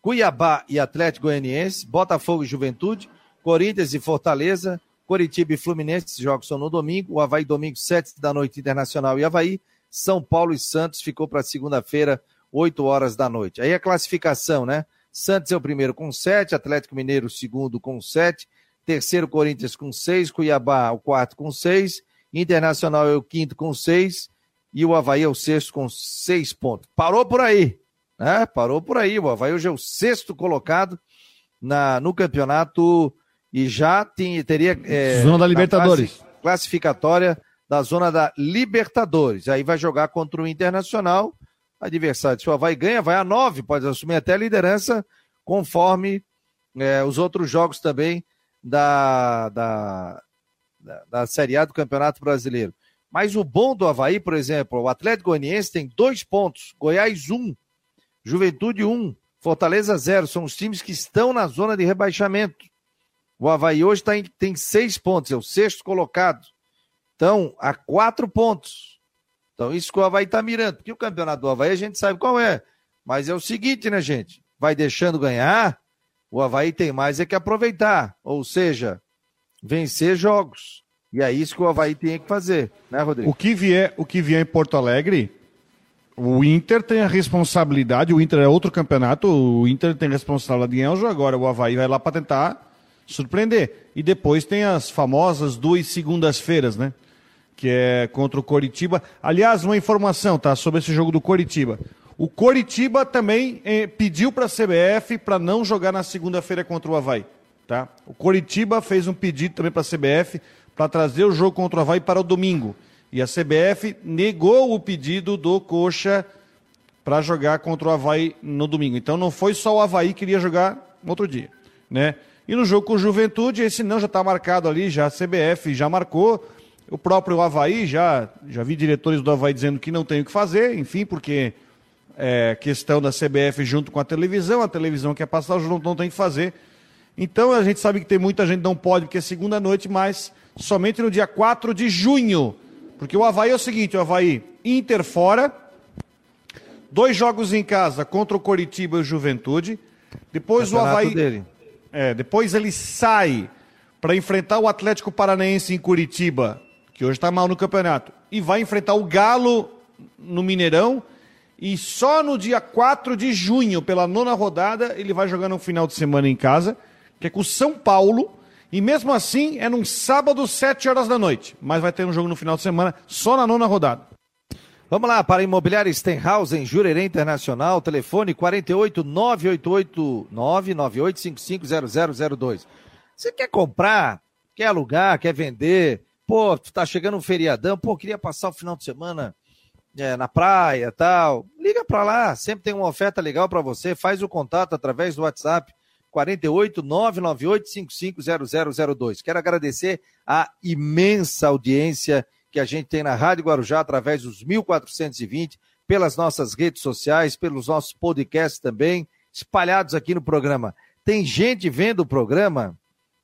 Cuiabá e Atlético Goianiense, Botafogo e Juventude, Corinthians e Fortaleza, Coritiba e Fluminense, esses jogos são no domingo, o Havaí domingo, sete da noite, Internacional e Havaí, São Paulo e Santos ficou para segunda-feira, 8 horas da noite. Aí a classificação, né? Santos é o primeiro com 7, Atlético Mineiro o segundo com 7, terceiro Corinthians com 6, Cuiabá o quarto com 6, Internacional é o quinto com 6 e o Havaí é o sexto com 6 pontos. Parou por aí, né? Parou por aí. O Havaí hoje é o sexto colocado na, no campeonato e já tinha, teria. É, zona da Libertadores. Classificatória da zona da Libertadores. Aí vai jogar contra o Internacional adversário. Se o Havaí ganha, vai a nove, pode assumir até a liderança, conforme é, os outros jogos também da, da, da, da Série A do Campeonato Brasileiro. Mas o bom do Havaí, por exemplo, o Atlético Goianiense tem dois pontos, Goiás um, Juventude um, Fortaleza zero. São os times que estão na zona de rebaixamento. O Havaí hoje tá em, tem seis pontos, é o sexto colocado. Então, há quatro pontos. Então, isso que o Havaí está mirando. Porque o campeonato do Havaí a gente sabe qual é. Mas é o seguinte, né, gente? Vai deixando ganhar, o Havaí tem mais é que aproveitar. Ou seja, vencer jogos. E é isso que o Havaí tem que fazer, né, Rodrigo? O que vier, o que vier em Porto Alegre, o Inter tem a responsabilidade, o Inter é outro campeonato, o Inter tem a responsabilidade de ganhar o jogo agora. O Havaí vai lá para tentar surpreender. E depois tem as famosas duas segundas-feiras, né? Que é contra o Coritiba. Aliás, uma informação, tá, sobre esse jogo do Coritiba. O Coritiba também eh, pediu para a CBF para não jogar na segunda-feira contra o Havaí, tá? O Coritiba fez um pedido também para a CBF para trazer o jogo contra o Havaí para o domingo. E a CBF negou o pedido do Coxa para jogar contra o Havaí no domingo. Então não foi só o Havaí que iria jogar no outro dia, né? E no jogo com o Juventude, esse não já está marcado ali, já a CBF já marcou, O próprio Havaí, já, já vi diretores do Havaí dizendo que não tem o que fazer, enfim, porque é questão da CBF junto com a televisão, a televisão quer passar, o jogo não tem que fazer. Então a gente sabe que tem muita gente que não pode, porque é segunda noite, mas somente no dia 4 de junho. Porque o Havaí é o seguinte, o Havaí, Inter fora, dois jogos em casa contra o Coritiba e o Juventude. Depois o Havaí. Dele. É, depois ele sai para enfrentar o Atlético Paranaense em Curitiba que hoje está mal no campeonato, e vai enfrentar o Galo no Mineirão. E só no dia 4 de junho, pela nona rodada, ele vai jogar no final de semana em casa, que é com o São Paulo. E mesmo assim, é num sábado, 7 horas da noite. Mas vai ter um jogo no final de semana, só na nona rodada. Vamos lá, para Imobiliária Stenhouse, em Jurerê Internacional, telefone 48 988 998 550002. Você quer comprar, quer alugar, quer vender? Pô, tá chegando um feriadão, pô, queria passar o final de semana é, na praia tal. Liga para lá, sempre tem uma oferta legal para você. Faz o contato através do WhatsApp 48 998 550002. Quero agradecer a imensa audiência que a gente tem na Rádio Guarujá através dos 1420, pelas nossas redes sociais, pelos nossos podcasts também, espalhados aqui no programa. Tem gente vendo o programa,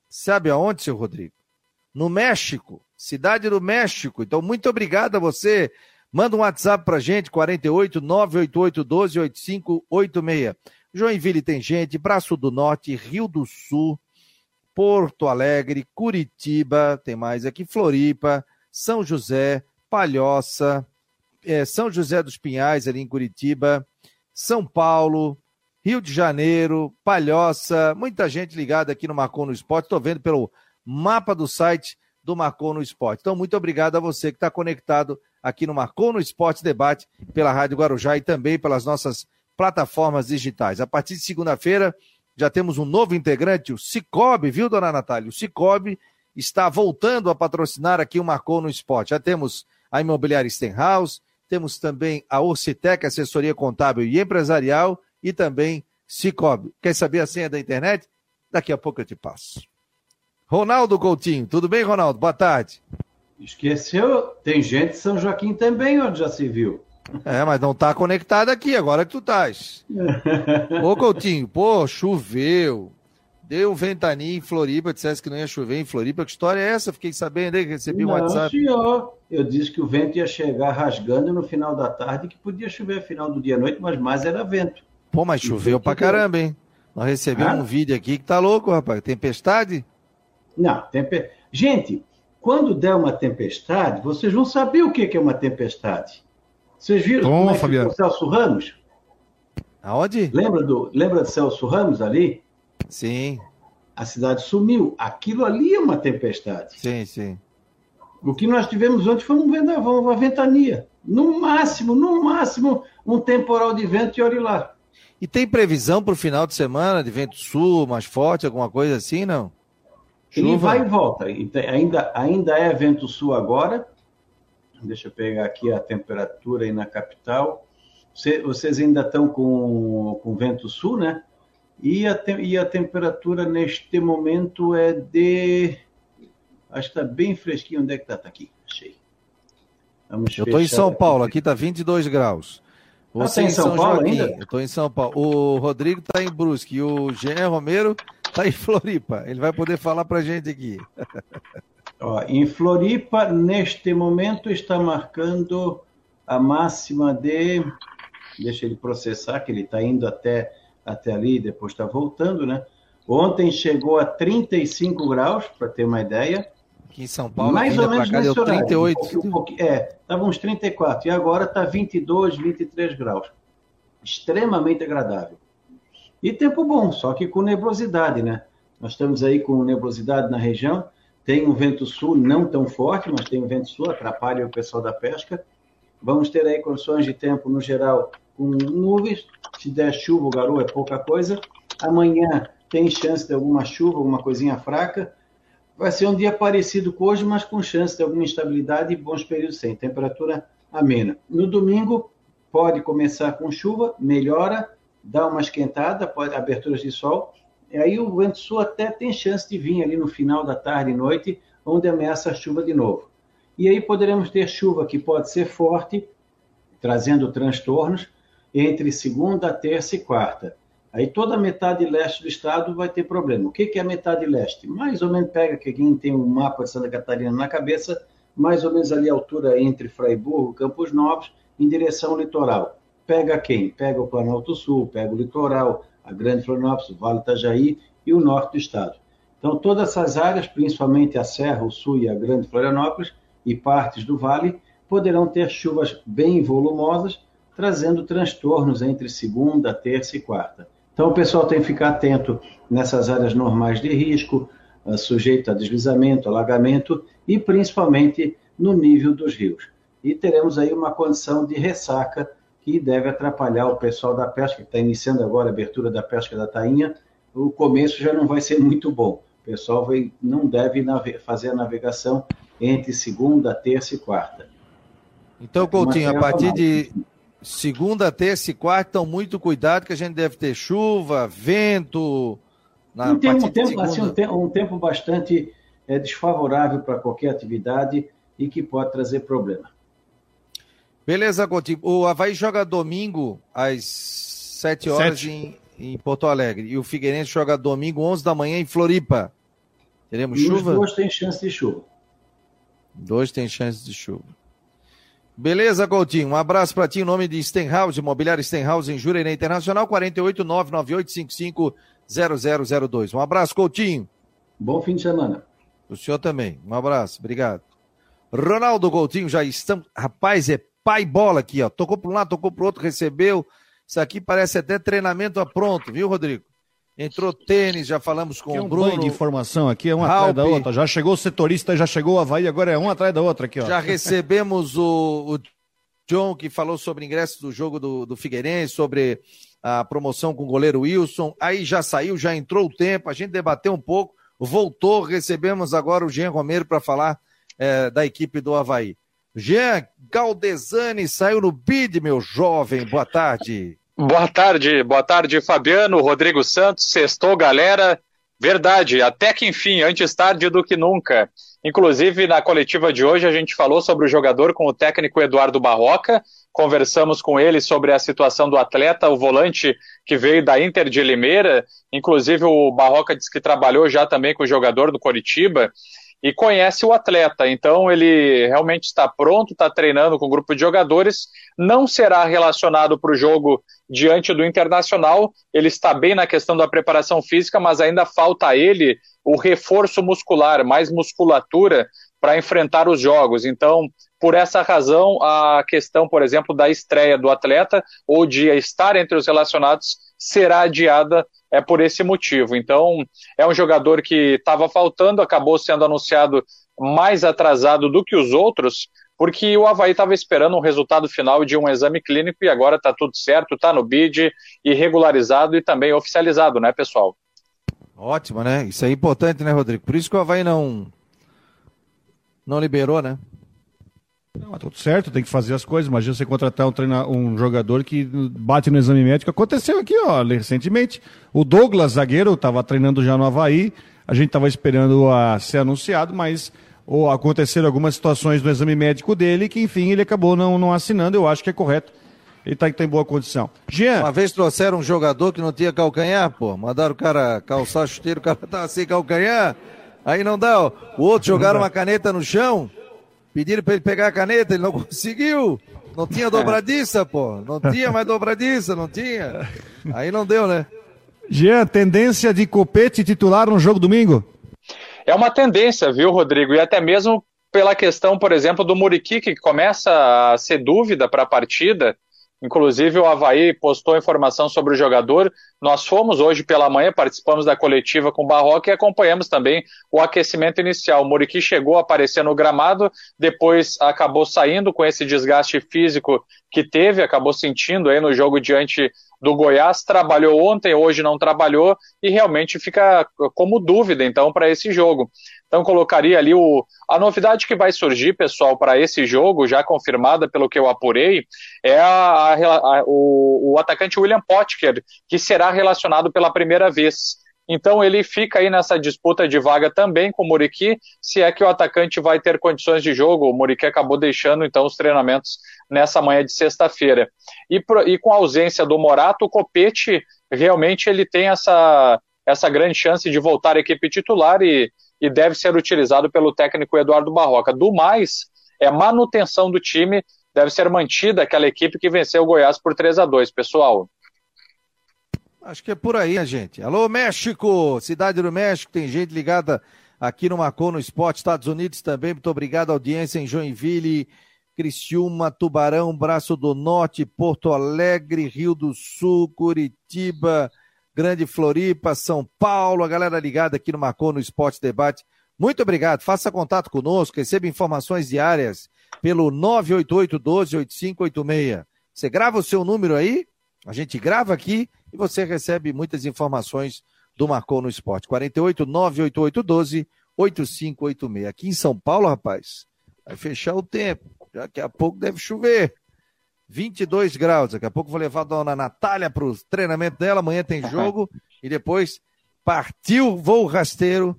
sabe aonde, seu Rodrigo? No México. Cidade do México. Então, muito obrigado a você. Manda um WhatsApp pra gente, 48 988 12 8586. Joinville tem gente, Braço do Norte, Rio do Sul, Porto Alegre, Curitiba, tem mais aqui, Floripa, São José, Palhoça, é, São José dos Pinhais, ali em Curitiba, São Paulo, Rio de Janeiro, Palhoça, muita gente ligada aqui no Marcon no Esporte. Estou vendo pelo mapa do site do Marcou no Esporte. Então, muito obrigado a você que está conectado aqui no Marcou no Esporte Debate pela Rádio Guarujá e também pelas nossas plataformas digitais. A partir de segunda-feira já temos um novo integrante, o Cicobi, viu, dona Natália? O Cicobi está voltando a patrocinar aqui o Marcou no Esporte. Já temos a Imobiliária Stenhouse, temos também a Orcitec, assessoria contábil e empresarial, e também Cicobi. Quer saber a senha da internet? Daqui a pouco eu te passo. Ronaldo Coutinho, tudo bem, Ronaldo? Boa tarde. Esqueceu? Tem gente de São Joaquim também, onde já se viu. É, mas não tá conectado aqui, agora que tu estás. Ô Coutinho, pô, choveu. Deu ventania em Floripa, dissesse que não ia chover em Floripa. Que história é essa? Fiquei sabendo aí que recebi não, um WhatsApp. Senhor. Eu disse que o vento ia chegar rasgando no final da tarde, que podia chover no final do dia à noite, mas mais era vento. Pô, mas choveu pra caramba, hein? Nós recebemos ah? um vídeo aqui que tá louco, rapaz. Tempestade? Não, tempe... gente, quando der uma tempestade, vocês vão saber o que é uma tempestade. Vocês viram Bom, como é Fabiano. o Celso Ramos? Aonde? Lembra do, lembra do Celso Ramos ali? Sim. A cidade sumiu. Aquilo ali é uma tempestade. Sim, sim. O que nós tivemos ontem foi um vendaval, uma ventania. No máximo, no máximo, um temporal de vento e olhe lá. E tem previsão para o final de semana de vento sul mais forte, alguma coisa assim, não? Ele vai e volta. Ainda, ainda é vento sul agora. Deixa eu pegar aqui a temperatura aí na capital. Vocês ainda estão com, com vento sul, né? E a, e a temperatura neste momento é de. Acho que está bem fresquinho. Onde é que está? Está aqui. Achei. Vamos eu estou em São Paulo, aqui está 22 graus. Você ah, tá em São, São Paulo Joaquim, ainda? Eu estou em São Paulo. O Rodrigo está em Brusque e o Jean Romero está em Floripa. Ele vai poder falar para a gente aqui. Ó, em Floripa, neste momento, está marcando a máxima de. Deixa ele processar, que ele está indo até, até ali, depois está voltando, né? Ontem chegou a 35 graus, para ter uma ideia. Aqui em São Paulo, mais ou menos cá, nesse deu 38. Horário, um pouquinho, é, estava uns 34 e agora está 22, 23 graus. Extremamente agradável. E tempo bom, só que com nebulosidade, né? Nós estamos aí com nebulosidade na região. Tem um vento sul não tão forte, mas tem um vento sul, atrapalha o pessoal da pesca. Vamos ter aí condições de tempo, no geral, com nuvens. Se der chuva ou garoa, é pouca coisa. Amanhã tem chance de alguma chuva, alguma coisinha fraca. Vai ser um dia parecido com hoje, mas com chance de alguma instabilidade e bons períodos sem temperatura amena. No domingo, pode começar com chuva, melhora, dá uma esquentada, pode aberturas de sol. E aí o vento sul até tem chance de vir ali no final da tarde e noite, onde ameaça a chuva de novo. E aí poderemos ter chuva que pode ser forte, trazendo transtornos, entre segunda, terça e quarta. Aí toda a metade leste do estado vai ter problema. O que, é a metade leste? Mais ou menos pega que quem tem um mapa de Santa Catarina na cabeça, mais ou menos ali a altura entre Fraiburgo Campos Novos, em direção ao litoral. Pega quem? Pega o Planalto Sul, pega o litoral, a Grande Florianópolis, o Vale Itajaí e o norte do estado. Então, todas essas áreas, principalmente a Serra, o Sul e a Grande Florianópolis e partes do Vale, poderão ter chuvas bem volumosas, trazendo transtornos entre segunda, terça e quarta. Então, o pessoal tem que ficar atento nessas áreas normais de risco, uh, sujeito a deslizamento, alagamento e principalmente no nível dos rios. E teremos aí uma condição de ressaca que deve atrapalhar o pessoal da pesca, que está iniciando agora a abertura da pesca da tainha. O começo já não vai ser muito bom. O pessoal vai, não deve fazer a navegação entre segunda, terça e quarta. Então, Coutinho, a partir de, segunda, terça e quarta, então muito cuidado que a gente deve ter chuva, vento. Na tem um tempo, assim, um, tempo, um tempo bastante é, desfavorável para qualquer atividade e que pode trazer problema. Beleza, Coutinho. O Havaí joga domingo às 7 horas Em, em Porto Alegre. E o Figueirense joga domingo 11 da manhã em Floripa. Teremos e chuva? Os dois têm chance de chuva. Dois têm chance de chuva. Beleza, Coutinho. Um abraço para ti em nome de Stenhouse, Imobiliário Stenhouse em Jurerê Internacional, 48998550002. Um abraço, Coutinho. Bom fim de semana. O senhor também. Um abraço, obrigado. Ronaldo Coutinho, já estamos. Rapaz, é pai bola aqui, ó. Tocou para um lado, tocou para o outro, recebeu. Isso aqui parece até treinamento a pronto, viu, Rodrigo? Entrou tênis, já falamos com é um o Bruno. Banho de informação aqui, é uma atrás da outra. Já chegou o setorista, já chegou o Havaí, agora é um atrás da outra aqui, ó. Já recebemos o, o John, que falou sobre ingressos do jogo do, do Figueirense, sobre a promoção com o goleiro Wilson. Aí já saiu, já entrou o tempo, a gente debateu um pouco, voltou, recebemos agora o Jean Romero para falar é, da equipe do Havaí. Jean Galdesani saiu no bid, meu jovem, boa tarde. Boa tarde, boa tarde, Fabiano, Rodrigo Santos, sextou, galera. Verdade, até que enfim, antes tarde do que nunca. Inclusive, na coletiva de hoje, a gente falou sobre o jogador com o técnico Eduardo Barroca, conversamos com ele sobre a situação do atleta, o volante que veio da Inter de Limeira, inclusive o Barroca disse que trabalhou já também com o jogador do Coritiba, e conhece o atleta. Então ele realmente está pronto, está treinando com o um grupo de jogadores, não será relacionado para o jogo diante do Internacional. Ele está bem na questão da preparação física, mas ainda falta a ele o reforço muscular, mais musculatura para enfrentar os jogos. Então, por essa razão, a questão, por exemplo, da estreia do atleta ou de estar entre os relacionados será adiada é por esse motivo. Então, é um jogador que estava faltando, acabou sendo anunciado mais atrasado do que os outros, porque o Havaí estava esperando um resultado final de um exame clínico e agora está tudo certo, está no BID e regularizado e também oficializado, né, pessoal? Ótimo, né? Isso é importante, né, Rodrigo? Por isso que o Havaí não, não liberou, né? Não, tudo certo, tem que fazer as coisas. Imagina você contratar um, treina, um jogador que bate no exame médico. Aconteceu aqui, ó, recentemente. O Douglas, zagueiro, estava treinando já no Havaí. A gente estava esperando a ser anunciado, mas ou aconteceram algumas situações no exame médico dele que, enfim, ele acabou não, não assinando. Eu acho que é correto. Ele está tá em boa condição. Jean. Uma vez trouxeram um jogador que não tinha calcanhar, pô. Mandaram o cara calçar chuteiro, o cara estava sem calcanhar. Aí não dá, ó. O outro jogaram uma caneta no chão. Pediram para ele pegar a caneta, ele não conseguiu. Não tinha dobradiça, pô. Não tinha mais dobradiça, não tinha. Aí não deu, né? Jean, tendência de copete titular no jogo domingo? É uma tendência, viu, Rodrigo? E até mesmo pela questão, por exemplo, do Muriqui, que começa a ser dúvida para a partida. Inclusive, o Havaí postou informação sobre o jogador. Nós fomos hoje pela manhã, participamos da coletiva com o Barroca e acompanhamos também o aquecimento inicial. O Muriqui chegou a aparecer no gramado, depois acabou saindo com esse desgaste físico que teve, acabou sentindo aí no jogo diante do Goiás, trabalhou ontem, hoje não trabalhou e realmente fica como dúvida então para esse jogo. Então colocaria ali o a novidade que vai surgir, pessoal, para esse jogo, já confirmada pelo que eu apurei, é a, a, a, o, o atacante William Potker, que será relacionado pela primeira vez. Então ele fica aí nessa disputa de vaga também com o Muriqui, se é que o atacante vai ter condições de jogo. O Muriqui acabou deixando então os treinamentos nessa manhã de sexta-feira. E, e, com a ausência do Morato, o Copete realmente ele tem essa, essa grande chance de voltar à equipe titular e, e deve ser utilizado pelo técnico Eduardo Barroca. Do mais, é manutenção do time, deve ser mantida aquela equipe que venceu o Goiás por 3 a 2 pessoal. Acho que é por aí, gente. Alô, México! Cidade do México, tem gente ligada aqui no Marcou no Esporte, Estados Unidos também. Muito obrigado, audiência em Joinville, Criciúma, Tubarão, Braço do Norte, Porto Alegre, Rio do Sul, Curitiba, Grande Floripa, São Paulo, a galera ligada aqui no Marcou no Esporte Debate. Muito obrigado. Faça contato conosco, receba informações diárias pelo 988 12 8586. Você grava o seu número aí, a gente grava aqui e você recebe muitas informações do Marcou no Esporte. 48 988 12 8586. Aqui em São Paulo, rapaz, vai fechar o tempo. Daqui a pouco deve chover. 22 graus. Daqui a pouco vou levar a dona Natália para o treinamento dela. Amanhã tem jogo. e depois partiu voo rasteiro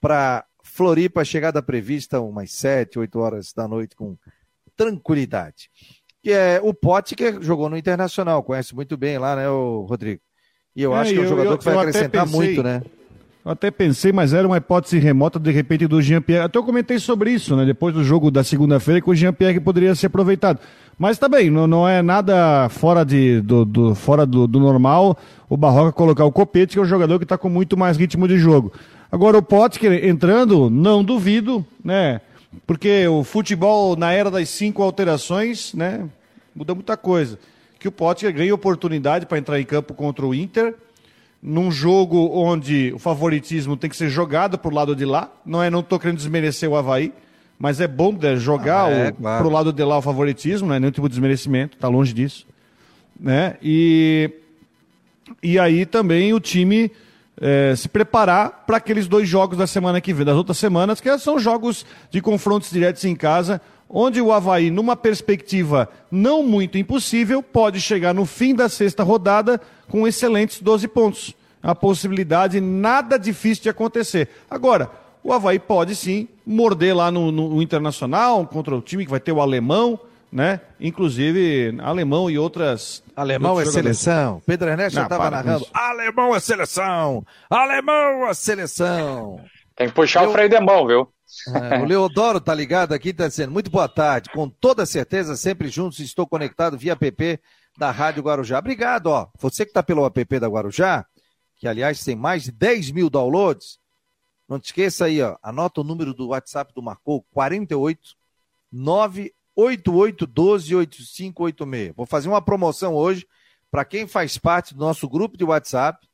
para Floripa. Chegada prevista umas 7, 8 horas da noite com tranquilidade que é o Pote que jogou no Internacional, conhece muito bem lá, né, o Rodrigo? E eu é, acho que é um jogador eu, que vai acrescentar pensei, muito, né? Eu até pensei, mas era uma hipótese remota, de repente, do Jean-Pierre. Até eu comentei sobre isso, né? Depois do jogo da segunda-feira, que o Jean-Pierre poderia ser aproveitado. Mas tá não, não é nada fora, de, do, do fora do, do, normal o Barroca colocar o Copete, que é um jogador que está com muito mais ritmo de jogo. Agora, o Potker entrando, não duvido, né? Porque o futebol, na era das cinco alterações, né, muda muita coisa. Que o Potter ganha oportunidade para entrar em campo contra o Inter, num jogo onde o favoritismo tem que ser jogado para o lado de lá. Não é, não estou querendo desmerecer o Havaí, mas é bom né, jogar ah, é, claro. para o lado de lá o favoritismo, não é nenhum tipo de desmerecimento, está longe disso. Né? E, e aí também o time é, se preparar para aqueles dois jogos da semana que vem, das outras semanas, que são jogos de confrontos diretos em casa, onde o Havaí, numa perspectiva não muito impossível, pode chegar no fim da sexta rodada com excelentes 12 pontos. A possibilidade nada difícil de acontecer. Agora, o Havaí pode sim morder lá no, no Internacional contra o time que vai ter o alemão, né? Inclusive, alemão e outras. Alemão é seleção. Pedro Ernesto já estava narrando. Alemão é seleção! Alemão é seleção! Tem que puxar Eu... o freio de mão, viu? É, o Leodoro tá ligado aqui, tá dizendo, muito boa tarde. Com toda certeza, sempre juntos, estou conectado via app da Rádio Guarujá. Obrigado, ó. Você que tá pelo app da Guarujá, que aliás tem mais de 10 mil downloads, não te esqueça aí, ó. Anota o número do WhatsApp do Marcou, 48 988 12 8586. Vou fazer uma promoção hoje para quem faz parte do nosso grupo de WhatsApp.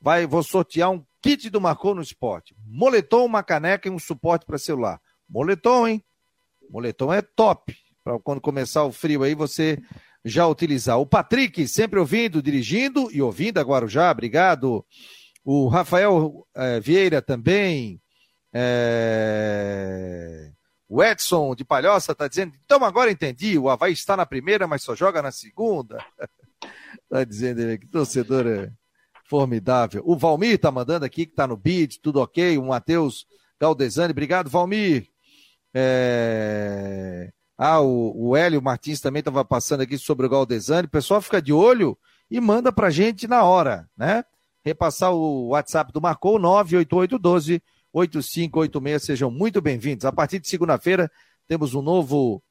Vai, vou sortear um Kit do Marcou no Esporte. Moletom, uma caneca e um suporte para celular. Moletom, hein? Moletom é top. Para quando começar o frio aí, você já utilizar. O Patrick, sempre ouvindo, dirigindo e ouvindo agora já, obrigado. O Rafael é, Vieira também. É... O Edson de Palhoça está dizendo, então agora entendi, o Havaí está na primeira, mas só joga na segunda. Está dizendo ele que torcedor é Formidável. O Valmir tá mandando aqui que tá no beat, tudo ok. O Matheus Galdesani, obrigado, Valmir. É... Ah, o, o Hélio Martins também estava passando aqui sobre o Galdesani. O pessoal fica de olho e manda pra gente na hora, né? Repassar o WhatsApp do Marcou 98812 8586. Sejam muito bem-vindos. A partir de segunda-feira temos um novo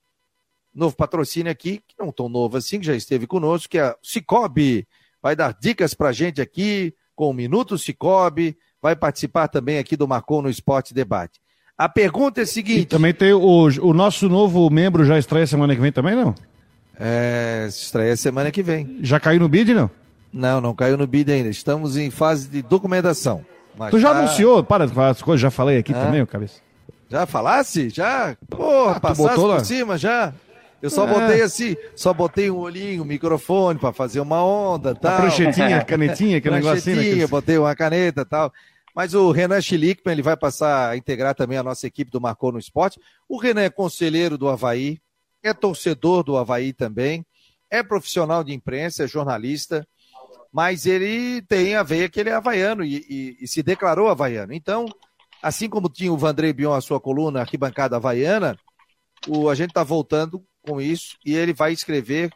novo patrocínio aqui, que não tão novo assim, que já esteve conosco, que é o Cicobi vai dar dicas para a gente aqui com o Minuto Cicobi, vai participar também aqui do Marcou no Esporte Debate. A pergunta é a seguinte. E também tem o, o nosso novo membro já estreia semana que vem também, não? É, estreia semana que vem. Já caiu no bid, não? Não, não caiu no bid ainda. Estamos em fase de documentação. tu já tá... anunciou? Para de falar as coisas, já falei aqui ah. também, o cabeça. Já falasse? Já? Porra, ah, passasse por lá? cima já? Eu só é. botei assim, só botei um olhinho, um microfone para fazer uma onda, tal. Uma pranchetinha, canetinha, aquele negocinho. Né, botei uma caneta, tal. Mas o Renan Schlickman, ele vai passar a integrar também a nossa equipe do Marcou no Esporte. O Renan é conselheiro do Havaí, é torcedor do Havaí também, é profissional de imprensa, é jornalista, mas ele tem a veia que ele é havaiano e, e, e se declarou havaiano. Então, assim como tinha o Vandrei Bion a sua coluna arquibancada havaiana, o, a gente está voltando com isso e ele vai escrever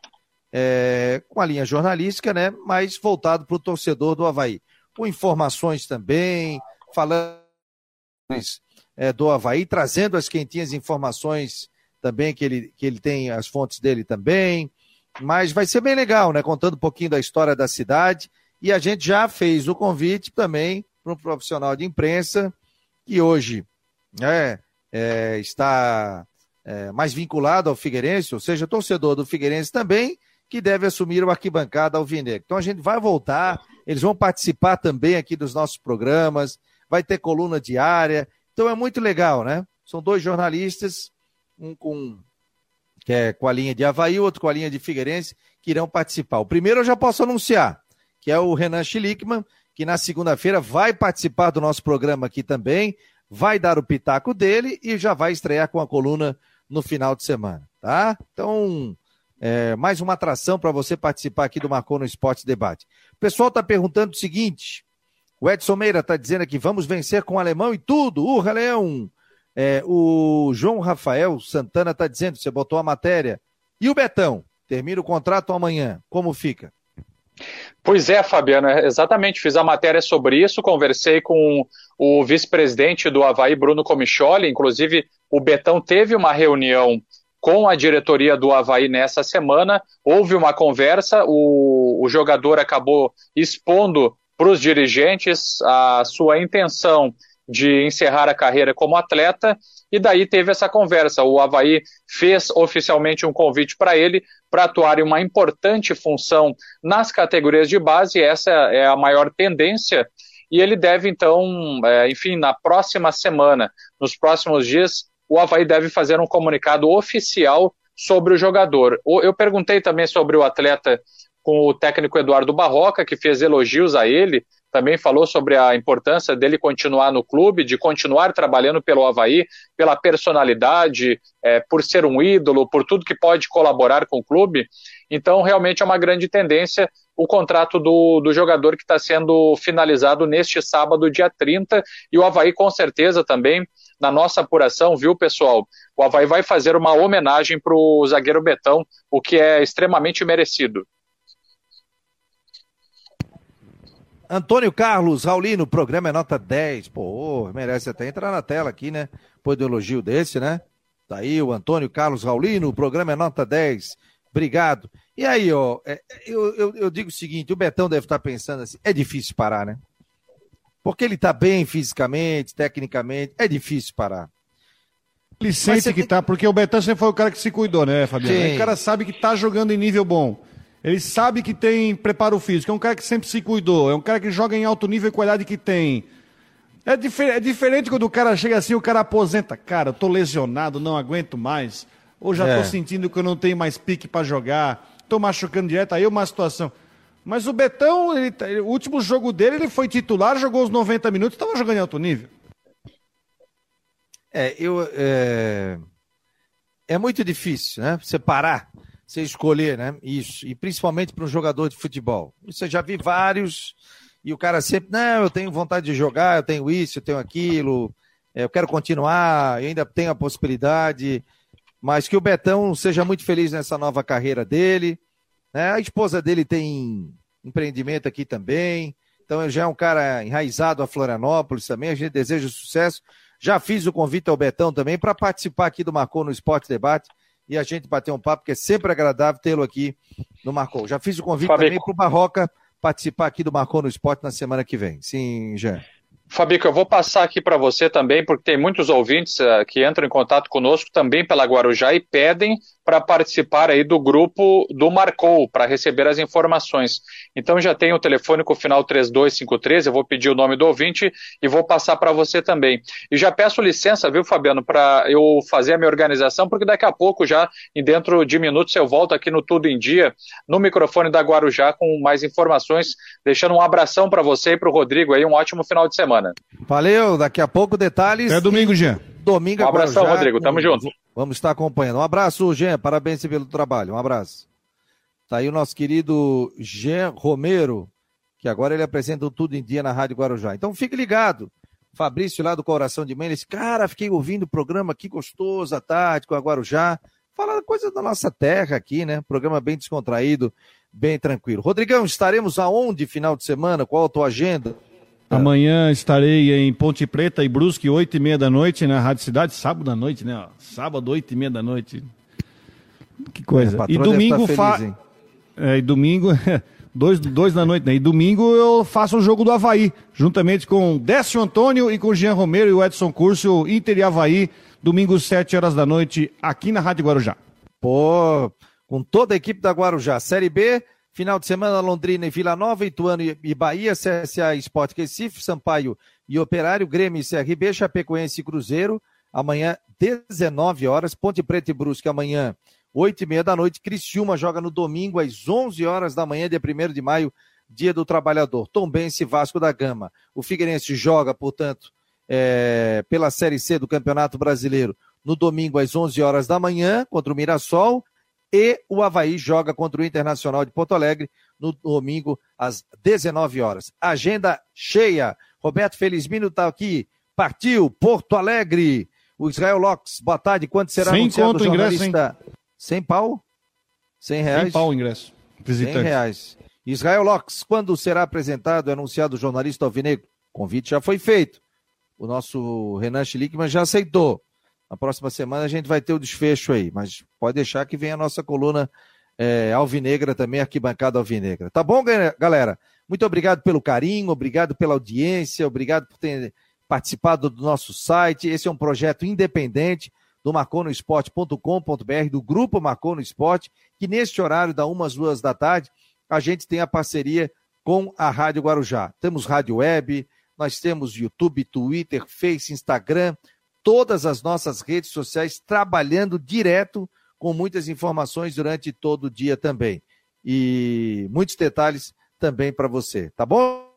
é, com a linha jornalística, né? Mas voltado para o torcedor do Havaí. Com informações também, falando é, do Havaí, trazendo as quentinhas informações também, que ele, que ele tem as fontes dele também. Mas vai ser bem legal, né? Contando um pouquinho da história da cidade. E a gente já fez o convite também para um profissional de imprensa que hoje é, é, está é, mais vinculado ao Figueirense, ou seja, torcedor do Figueirense também, que deve assumir o arquibancada alvinegro. Então a gente vai voltar, eles vão participar também aqui dos nossos programas, vai ter coluna diária. Então é muito legal, né? São dois jornalistas, um com que é com a linha de Havaí, outro com a linha de Figueirense, que irão participar. O primeiro eu já posso anunciar, que é o Renan Schlickman, que na segunda-feira vai participar do nosso programa aqui também, vai dar o pitaco dele e já vai estrear com a coluna no final de semana, tá? Então, é, mais uma atração para você participar aqui do Marcou no Esporte Debate. O pessoal está perguntando o seguinte: o Edson Meira está dizendo aqui, vamos vencer com o alemão e tudo, urra, Leão! É, o João Rafael Santana está dizendo, você botou a matéria. E o Betão? Termina o contrato amanhã. Como fica? Pois é, Fabiano, é, exatamente. Fiz a matéria sobre isso, conversei com o vice-presidente do Havaí, Bruno Comicholi. Inclusive, o Betão teve uma reunião com a diretoria do Havaí nessa semana. Houve uma conversa, o, o jogador acabou expondo para os dirigentes a sua intenção de encerrar a carreira como atleta, e daí teve essa conversa. O Havaí fez oficialmente um convite para ele para atuar em uma importante função nas categorias de base, essa é a maior tendência, e ele deve então, é, enfim, na próxima semana, nos próximos dias, o Havaí deve fazer um comunicado oficial sobre o jogador. Eu perguntei também sobre o atleta com o técnico Eduardo Barroca, que fez elogios a ele, também falou sobre a importância dele continuar no clube, de continuar trabalhando pelo Havaí, pela personalidade, é, por ser um ídolo, por tudo que pode colaborar com o clube. Então, realmente é uma grande tendência o contrato do, do jogador que está sendo finalizado neste sábado, dia 30, e o Havaí, com certeza, também na nossa apuração, viu, pessoal? O Havaí vai fazer uma homenagem para o zagueiro Betão, o que é extremamente merecido. Antônio Carlos Raulino, o programa é nota 10. Pô, merece até entrar na tela aqui, né? Depois do elogio desse, né? Tá aí o Antônio Carlos Raulino, o programa é nota 10. Obrigado. E aí, ó, é, eu, eu, eu digo o seguinte: o Betão deve estar pensando assim, é difícil parar, né? Porque ele está bem fisicamente, tecnicamente, é difícil parar. Ele sente que tem... tá, porque o Betão sempre foi o cara que se cuidou, né, Fabiano? Sim. O cara sabe que tá jogando em nível bom. Ele sabe que tem preparo físico, é um cara que sempre se cuidou, é um cara que joga em alto nível com a idade que tem. É, difer é diferente quando o cara chega assim, o cara aposenta. Cara, eu tô lesionado, não aguento mais. Ou já é. tô sentindo que eu não tenho mais pique para jogar, tô machucando direto, aí é uma situação. Mas o Betão, ele, tá, o último jogo dele, ele foi titular, jogou os 90 minutos, estava jogando em alto nível. É, eu. É, é muito difícil, né? Você parar, você escolher, né? Isso. E principalmente para um jogador de futebol. Isso eu já vi vários, e o cara sempre, não, eu tenho vontade de jogar, eu tenho isso, eu tenho aquilo, é, eu quero continuar, eu ainda tenho a possibilidade. Mas que o Betão seja muito feliz nessa nova carreira dele né? A esposa dele tem empreendimento aqui também. Então ele já é um cara enraizado a Florianópolis também. A gente deseja sucesso. Já fiz o convite ao Betão também para participar aqui do Marcou no Esporte Debate e a gente bater um papo, que é sempre agradável tê-lo aqui no Marcou. Já fiz o convite também para o Barroca participar aqui do Marcou no Esporte na semana que vem. Sim, Jean. Fabico, eu vou passar aqui para você também, porque tem muitos ouvintes uh, que entram em contato conosco também pela Guarujá e pedem para participar aí do grupo do Marcou, para receber as informações. Então já tem o telefone com o final 3253, eu vou pedir o nome do ouvinte e vou passar para você também. E já peço licença, viu, Fabiano, para eu fazer a minha organização, porque daqui a pouco já, em dentro de minutos, eu volto aqui no Tudo em Dia, no microfone da Guarujá, com mais informações, deixando um abração para você e para o Rodrigo aí, um ótimo final de semana. Valeu, daqui a pouco detalhes. É domingo, Jean. Domingo Um abração, Guarujá, Rodrigo, tamo junto. Vamos estar acompanhando. Um abraço, Jean. Parabéns pelo trabalho. Um abraço. Tá aí o nosso querido Jean Romero, que agora ele apresenta tudo em dia na Rádio Guarujá. Então fique ligado. Fabrício lá do Coração de disse, cara, fiquei ouvindo o programa aqui gostoso à tarde com a Guarujá. Fala coisa da nossa terra aqui, né? Programa bem descontraído, bem tranquilo. Rodrigão, estaremos aonde final de semana? Qual a tua agenda? Amanhã estarei em Ponte Preta e Brusque, oito e meia da noite, na Rádio Cidade, sábado à noite, né? Sábado, oito e meia da noite. Que coisa. É, e domingo fa... é, e domingo Dois, dois da noite, né? E domingo eu faço o jogo do Havaí, juntamente com Décio Antônio e com Jean Romero e o Edson Curso, Inter e Havaí, domingo, sete horas da noite, aqui na Rádio Guarujá. Pô, com toda a equipe da Guarujá. Série B, final de semana, Londrina e Vila Nova, Ituano e Bahia, CSA Sport Recife, Sampaio e Operário, Grêmio e CRB, Chapecoense e Cruzeiro, amanhã, 19 horas, Ponte Preta e Brusque, amanhã, oito e meia da noite. Criciúma joga no domingo às 11 horas da manhã, dia 1 de maio, dia do trabalhador. Tombense Vasco da Gama. O Figueirense joga, portanto, é, pela Série C do Campeonato Brasileiro no domingo às 11 horas da manhã contra o Mirassol. E o Havaí joga contra o Internacional de Porto Alegre no domingo às 19 horas. Agenda cheia. Roberto Felizmino está aqui. Partiu Porto Alegre. O Israel Locks, boa tarde. Quanto será Sem anunciado conto, o jornalista? Ingresso, sem pau? Cem reais? Sem pau o ingresso. Visitante. Cem reais. Israel Locks, quando será apresentado e anunciado o jornalista Alvinegro? O convite já foi feito. O nosso Renan Schlickman já aceitou. Na próxima semana a gente vai ter o desfecho aí, mas pode deixar que venha a nossa coluna é, Alvinegra também, arquibancada Alvinegra. Tá bom, galera? Muito obrigado pelo carinho, obrigado pela audiência, obrigado por ter participado do nosso site. Esse é um projeto independente do marconosport.com.br, do grupo Marcou Esporte, que neste horário, da umas duas da tarde, a gente tem a parceria com a Rádio Guarujá. Temos rádio web, nós temos YouTube, Twitter, Face, Instagram, todas as nossas redes sociais trabalhando direto com muitas informações durante todo o dia também. E muitos detalhes também para você, tá bom,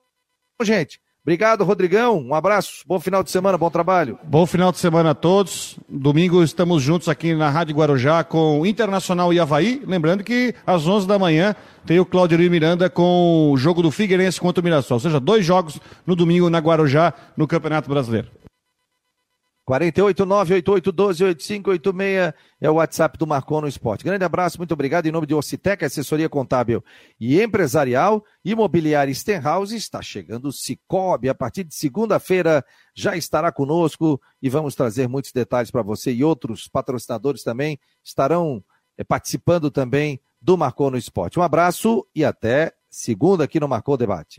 gente? Obrigado, Rodrigão. Um abraço. Bom final de semana, bom trabalho. Bom final de semana a todos. Domingo estamos juntos aqui na Rádio Guarujá com Internacional e Havaí. Lembrando que às 11 da manhã tem o Claudio Miranda com o jogo do Figueirense contra o Mirassol. Ou seja, dois jogos no domingo na Guarujá no Campeonato Brasileiro. 489-8812-8586 é o WhatsApp do Marcon no Esporte. Grande abraço, muito obrigado. Em nome de Ocitec, assessoria contábil e empresarial, imobiliária Stenhouse, está chegando o Cicobi. A partir de segunda-feira já estará conosco e vamos trazer muitos detalhes para você e outros patrocinadores também estarão é, participando também do Marcon no Esporte. Um abraço e até segunda aqui no Marcou Debate.